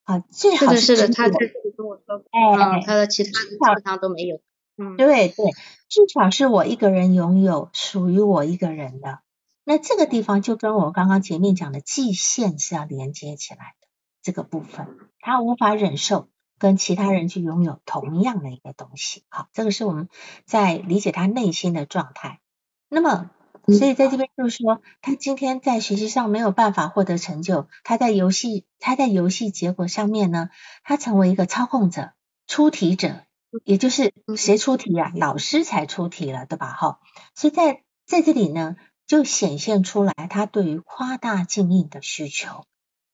啊，最好是的，是的，他在这里跟我说过，哎嗯，他的其他的基本上都没有，嗯，对对，至少是我一个人拥有属于我一个人的。那这个地方就跟我刚刚前面讲的界限是要连接起来的这个部分，他无法忍受跟其他人去拥有同样的一个东西。好，这个是我们在理解他内心的状态。那么，所以在这边就是说，他今天在学习上没有办法获得成就，他在游戏他在游戏结果上面呢，他成为一个操控者、出题者。也就是谁出题啊？老师才出题了，对吧？哈，所以在在这里呢，就显现出来他对于夸大镜映的需求，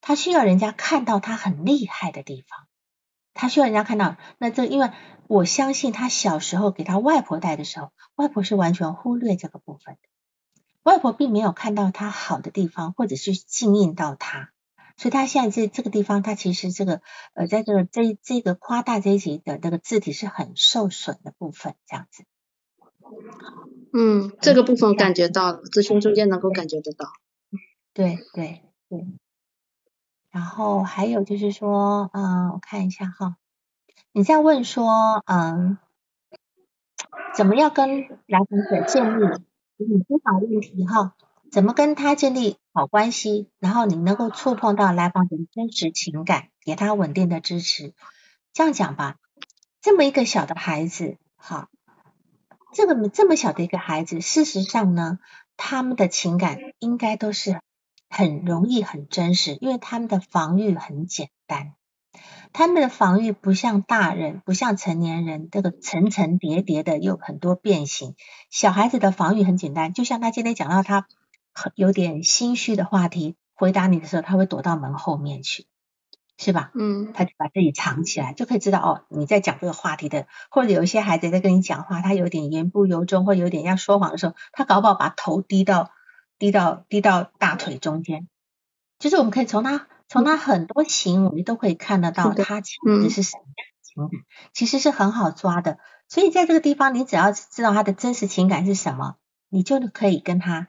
他需要人家看到他很厉害的地方，他需要人家看到。那这因为我相信他小时候给他外婆带的时候，外婆是完全忽略这个部分的，外婆并没有看到他好的地方，或者是镜映到他。所以他现在这这个地方，他其实这个呃，在这个这这个夸大这一集的那个字体是很受损的部分，这样子。嗯，这个部分感觉到了，咨询中间能够感觉得到。对对对。然后还有就是说，嗯、我看一下哈，你在问说，嗯，怎么样跟来访者建立你思考问题哈？怎么跟他建立好关系，然后你能够触碰到来访者的真实情感，给他稳定的支持。这样讲吧，这么一个小的孩子，哈，这个这么小的一个孩子，事实上呢，他们的情感应该都是很容易、很真实，因为他们的防御很简单。他们的防御不像大人，不像成年人，这个层层叠叠的有很多变形。小孩子的防御很简单，就像他今天讲到他有点心虚的话题，回答你的时候，他会躲到门后面去，是吧？嗯他就把自己藏起来，就可以知道哦，你在讲这个话题的，或者有一些孩子在跟你讲话，他有点言不由衷，或有点要说谎的时候，他搞不好把头低到低到低到大腿中间，就是我们可以从他从他很多行为都可以看得到他其实是什么样的情感，其实是很好抓的。所以在这个地方，你只要知道他的真实情感是什么，你就可以跟他，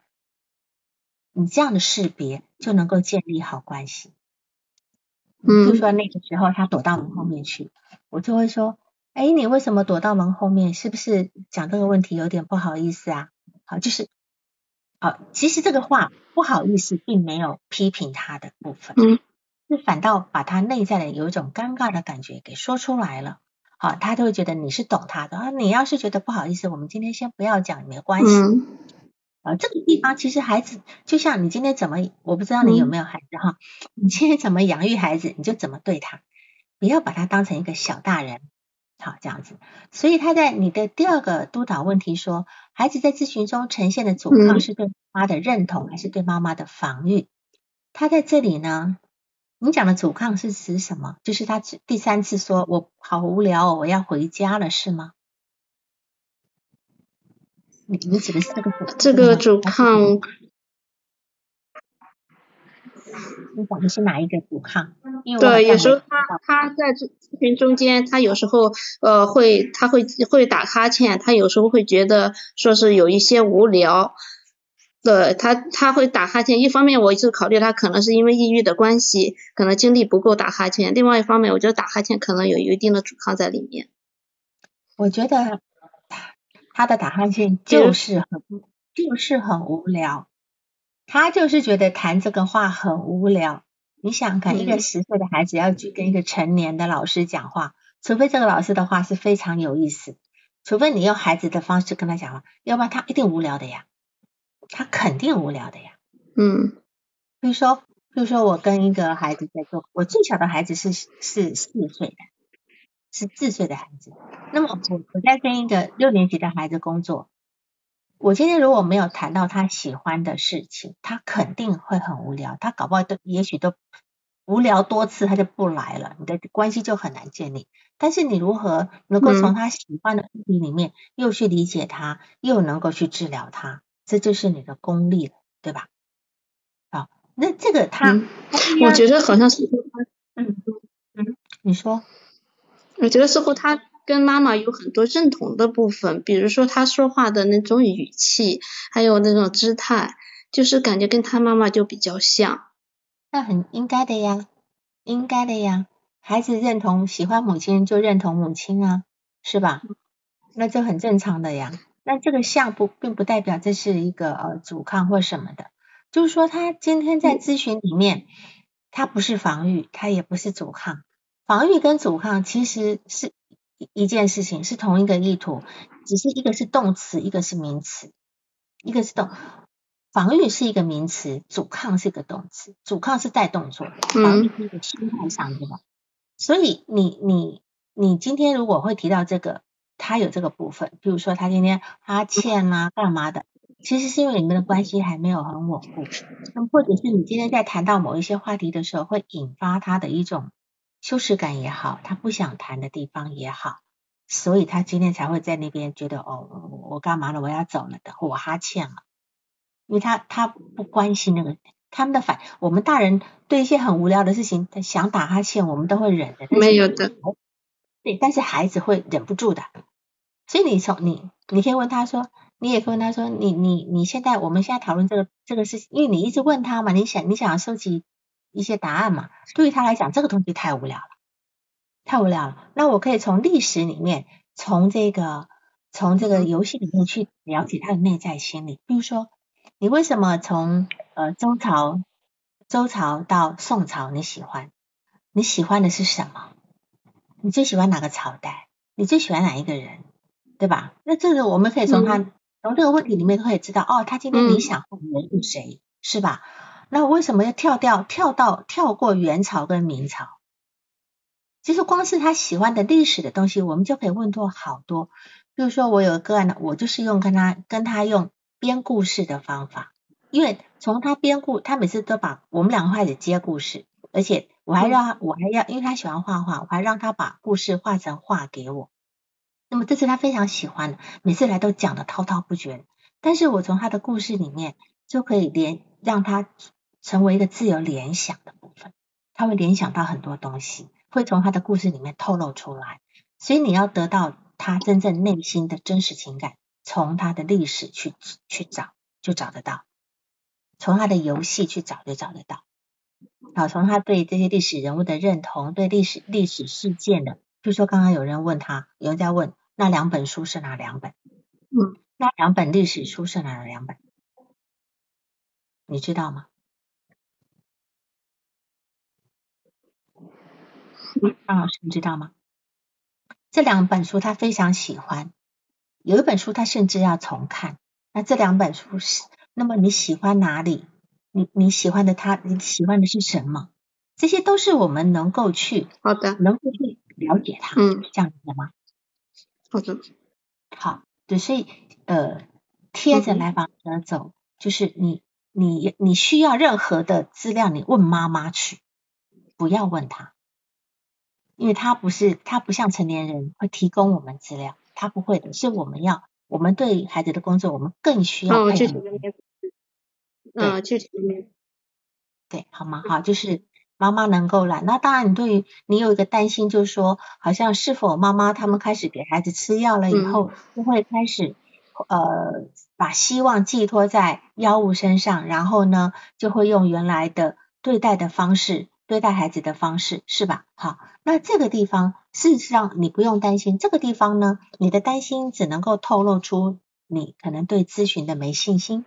你这样的识别就能够建立好关系。嗯就说那个时候他躲到门后面去，我就会说，哎，你为什么躲到门后面？是不是讲这个问题有点不好意思啊？好，就是，好，其实这个话不好意思，并没有批评他的部分，嗯，是反倒把他内在的有一种尴尬的感觉给说出来了。好，他就会觉得你是懂他的啊。你要是觉得不好意思，我们今天先不要讲，没关系。嗯啊，这个地方其实孩子就像你今天怎么，我不知道你有没有孩子哈，你今天怎么养育孩子，你就怎么对他，不要把他当成一个小大人，好这样子。所以他在你的第二个督导问题说，孩子在咨询中呈现的阻抗嗯是对妈妈的认同还是对妈妈的防御？他在这里呢，你讲的阻抗是指什么？就是他第三次说我好无聊哦，我要回家了，是吗？你你指的是这个主这个主抗？你讲的是哪一个阻抗？对，有时候他他在咨询中间，他有时候呃会他会会打哈欠，他有时候会觉得说是有一些无聊。对他，他会打哈欠。一方面，我就考虑他可能是因为抑郁的关系，可能精力不够打哈欠。另外一方面，我觉得打哈欠可能有一定的阻抗在里面。我觉得他的打哈欠就是很就是很无聊，他就是觉得谈这个话很无聊。你想看一个十岁的孩子要去跟一个成年的老师讲话，除非这个老师的话是非常有意思，除非你用孩子的方式跟他讲话，要不然他一定无聊的呀。他肯定无聊的呀，嗯，比如说，比如说我跟一个孩子在做，我最小的孩子是是四岁的，是四岁的孩子。那么我我在跟一个六年级的孩子工作，我今天如果没有谈到他喜欢的事情，他肯定会很无聊。他搞不好都也许都无聊多次，他就不来了，你的关系就很难建立。但是你如何能够从他喜欢的议题里面又去理解他，又能够去治疗他？这就是你的功力了，对吧？好，那这个他，我觉得好像是，嗯嗯，你说，我觉得似乎他跟妈妈有很多认同的部分，比如说他说话的那种语气，还有那种姿态，就是感觉跟他妈妈就比较像。那很应该的呀，应该的呀，孩子认同喜欢母亲就认同母亲啊，是吧？那这很正常的呀。那这个像不并不代表这是一个呃阻抗或什么的，就是说他今天在咨询里面，他不是防御，他也不是阻抗，防御跟阻抗其实是一件事情，是同一个意图，只是一个是动词，一个是名词，一个是动，防御是一个名词，阻抗是一个动词，阻抗是带动作的，防御是一个心态上的，所以你你你今天如果会提到这个。他有这个部分，比如说他今天哈欠啊，干嘛的？其实是因为你们的关系还没有很稳固，那或者是你今天在谈到某一些话题的时候，会引发他的一种羞耻感也好，他不想谈的地方也好，所以他今天才会在那边觉得哦，我干嘛了？我要走了的，我哈欠了，因为他他不关心那个他们的反，我们大人对一些很无聊的事情，他想打哈欠，我们都会忍的，没有的，对，但是孩子会忍不住的。所以你从你，你可以问他说，你也可以问他说，你你你现在我们现在讨论这个这个事情，因为你一直问他嘛，你想你想要收集一些答案嘛，对于他来讲这个东西太无聊了，太无聊了。那我可以从历史里面，从这个从这个游戏里面去了解他的内在心理。比如说，你为什么从呃周朝周朝到宋朝你喜欢？你喜欢的是什么？你最喜欢哪个朝代？你最喜欢哪一个人？对吧？那这个我们可以从他从这个问题里面都可以知道，哦，他今天理想的人是谁，是吧？那为什么要跳掉跳到跳过元朝跟明朝？其实光是他喜欢的历史的东西，我们就可以问多好多。比如说我有个案呢，我就是用跟他跟他用编故事的方法，因为从他编故，他每次都把我们两个开始接故事，而且我还让我还要，因为他喜欢画画，我还让他把故事画成画给我。那么这是他非常喜欢的，每次来都讲的滔滔不绝。但是我从他的故事里面就可以连，让他成为一个自由联想的部分。他会联想到很多东西，会从他的故事里面透露出来。所以你要得到他真正内心的真实情感，从他的历史去去找，就找得到；从他的游戏去找，就找得到。好，从他对这些历史人物的认同，对历史历史事件的，比如说刚刚有人问他，有人在问。那两本书是哪两本？嗯，那两本历史书是哪两本？你知道吗？张老师，你知道吗？这两本书他非常喜欢，有一本书他甚至要重看。那这两本书是，那么你喜欢哪里？你你喜欢的他，你喜欢的是什么？这些都是我们能够去好的，能够去了解他，嗯，这样子的吗？好的，好，对，所以呃，贴着来访者走，就是你你你需要任何的资料，你问妈妈去，不要问他，因为他不是他不像成年人会提供我们资料，他不会的，是我们要我们对孩子的工作，我们更需要嗯，配合具体的面，嗯，具体的面，对，好吗？好，就是妈妈能够来。那当然，你对于你有一个担心，就是说，好像是否妈妈他们开始给孩子吃药了以后，就会开始呃把希望寄托在药物身上，然后呢，就会用原来的对待的方式对待孩子的方式，是吧？好，那这个地方事实上你不用担心，这个地方呢，你的担心只能够透露出你可能对咨询的没信心。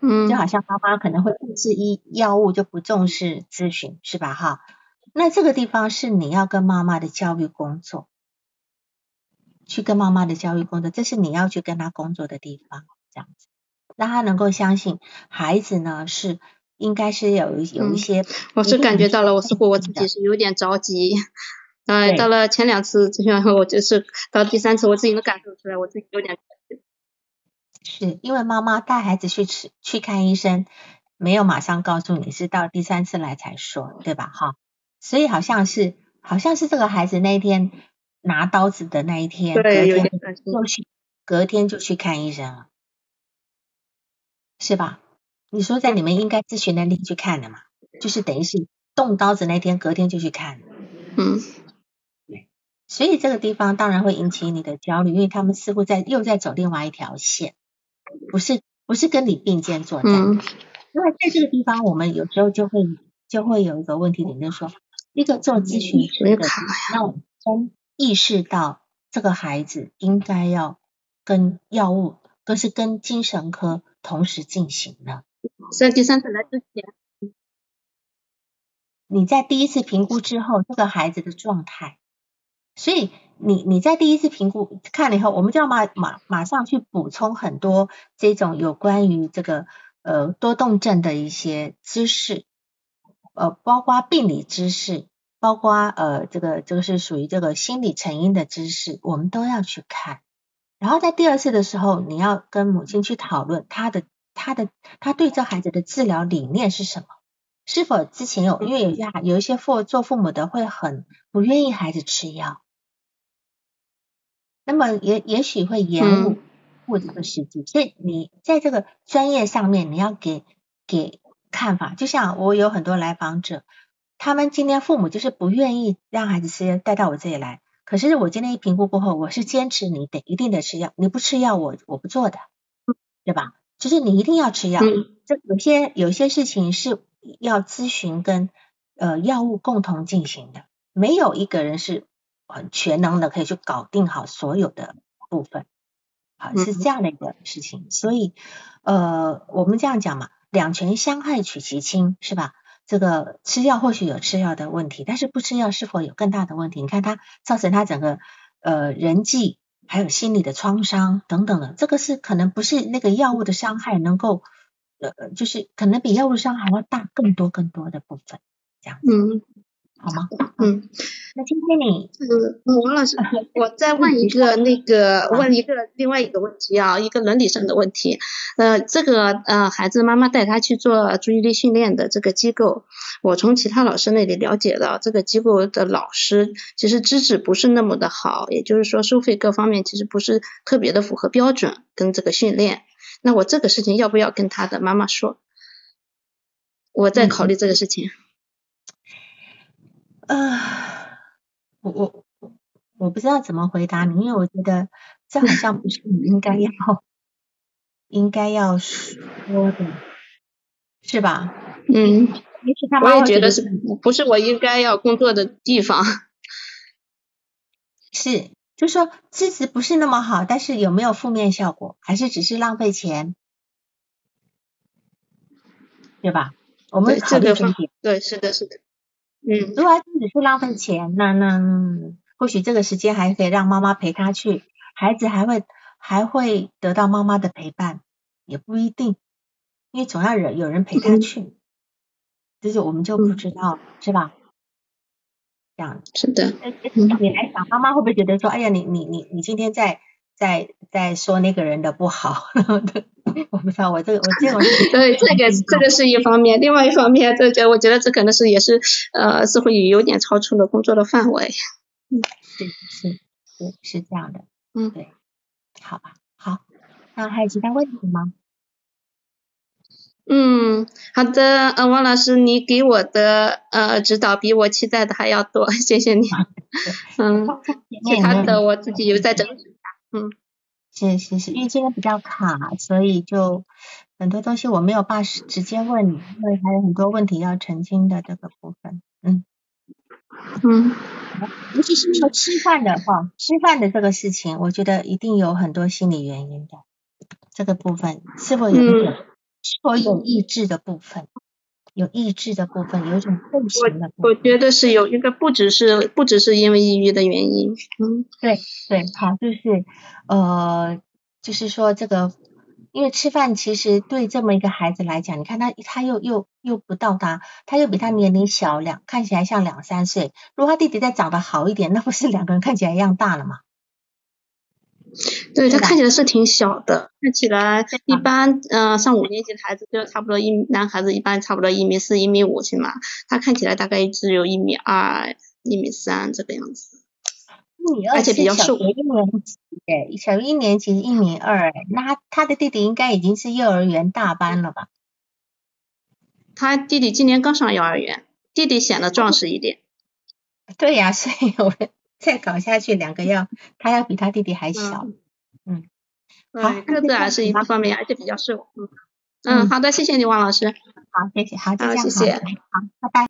嗯就好像妈妈可能会重视医药物，就不重视咨询，是吧？哈，那这个地方是你要跟妈妈的教育工作，去跟妈妈的教育工作，这是你要去跟他工作的地方，这样子，让他能够相信孩子呢是应该是有有一些，我是感觉到了，我似乎我自己是有点着急。呃，到了前两次咨询后，我就是到第三次，我自己能感受出来，我自己有点着急。是因为妈妈带孩子去吃去看医生，没有马上告诉你是到第三次来才说，对吧？哈，所以好像是好像是这个孩子那一天拿刀子的那一天，隔对，隔天就去看医生了，是吧？你说在你们应该咨询那天去看的嘛，就是等于是动刀子那天隔天就去看了，嗯所以这个地方当然会引起你的焦虑，因为他们似乎在又在走另外一条线，不是不是跟你并肩作战。嗯因为在这个地方，我们有时候就会就会有一个问题点，就是说，一个做咨询师的那我们先意识到这个孩子应该要跟药物，都是跟精神科同时进行的。在第三次来之前，你在第一次评估之后，这个孩子的状态，所以你你在第一次评估看了以后，我们就要马马马上去补充很多这种有关于这个呃多动症的一些知识，呃，包括病理知识，包括呃这个这个是属于这个心理成因的知识，我们都要去看。然后在第二次的时候，你要跟母亲去讨论他的他的他对这孩子的治疗理念是什么。是否之前有，因为有些孩有一些父做父母的会很不愿意孩子吃药，那么也也许会延误或这个时机，所以你在这个专业上面你要给给看法。就像我有很多来访者，他们今天父母就是不愿意让孩子吃药，带到我这里来。可是我今天一评估过后，我是坚持你得一定得吃药，你不吃药我我不做的，对吧？就是你一定要吃药。嗯这有些有些事情是要咨询跟呃药物共同进行的，没有一个人是很全能的可以去搞定好所有的部分，好是这样的一个事情。所以呃我们这样讲嘛，两权相害取其轻，是吧？这个吃药或许有吃药的问题，但是不吃药是否有更大的问题？你看它造成他整个呃人际还有心理的创伤等等的，这个是可能不是那个药物的伤害能够呃，就是可能比药物伤害还要大更多更多的部分，这样子。嗯。好吗？嗯，那今天你这个王老师，我再问一个那个问一个另外一个问题啊，一个伦理上的问题。呃，这个呃孩子妈妈带他去做注意力训练的这个机构，我从其他老师那里了解到，这个机构的老师其实资质不是那么的好，也就是说收费各方面其实不是特别的符合标准跟这个训练。那我这个事情要不要跟他的妈妈说？我在考虑这个事情。呃，我我我我不知道怎么回答你，因为我觉得这好像不是你应该要 <laughs> 应该要说的，是吧？嗯，也许他我也觉得是不是我应该要工作的地方？<laughs> 是，就说资质不是那么好，但是有没有负面效果，还是只是浪费钱，对吧？我们考这个方虑重点。对，是的，是的。嗯如果他只是浪费钱，那那嗯或许这个时间还可以让妈妈陪他去，孩子还会还会得到妈妈的陪伴，也不一定，因为总要有有人陪他嗯去，这就我们就不知道，是吧？这样，是的。呃你来想，妈妈会不会觉得说，哎呀，你你你你今天在在在说那个人的不好，然后的 <laughs> 我不知道，我这个我这种对这个 <laughs> 这个是一方面，另外一方面，这个我觉得这可能是也是呃，似乎也有点超出了工作的范围。嗯是是是是这样的，嗯，对，好吧，好，那还有其他问题吗？嗯，好的，呃，王老师，你给我的呃指导比我期待的还要多，谢谢你。<laughs> 嗯，其他的我自己有在整理一下。嗯，是是是，因为今天比较卡，所以就很多东西我没有办法直接问你，因为还有很多问题要澄清的这个部分。嗯嗯，尤其是那个吃饭的话，吃饭的这个事情，我觉得一定有很多心理原因的。这个部分是否有？是否有意志的部分？有意志的部分，有一种共情的部分。我觉得是有一个，不只是不只是因为抑郁的原因。嗯，对对，好，就是呃，就是说这个，因为吃饭其实对这么一个孩子来讲，你看他他又又又不到达，他又比他年龄小两，看起来像两三岁。如果他弟弟再长得好一点，那不是两个人看起来一样大了吗？对他看起来是挺小的，看起来一般，嗯，上五年级的孩子就差不多一男孩子一般差不多一米四、一米五起码，他看起来大概只有一米二、一米三这个样子，一米二，而且比较瘦。一年级，哎，小学一年级一米二，那他的弟弟应该已经是幼儿园大班了吧？他弟弟今年刚上幼儿园，弟弟显得壮实一点。对呀，所以我。再搞下去，两个要他要比他弟弟还小，嗯，好，个子还是一方面，而且比较瘦，嗯。嗯，好的，谢谢你，王老师，好，谢谢，好，好，谢。谢，好，拜拜。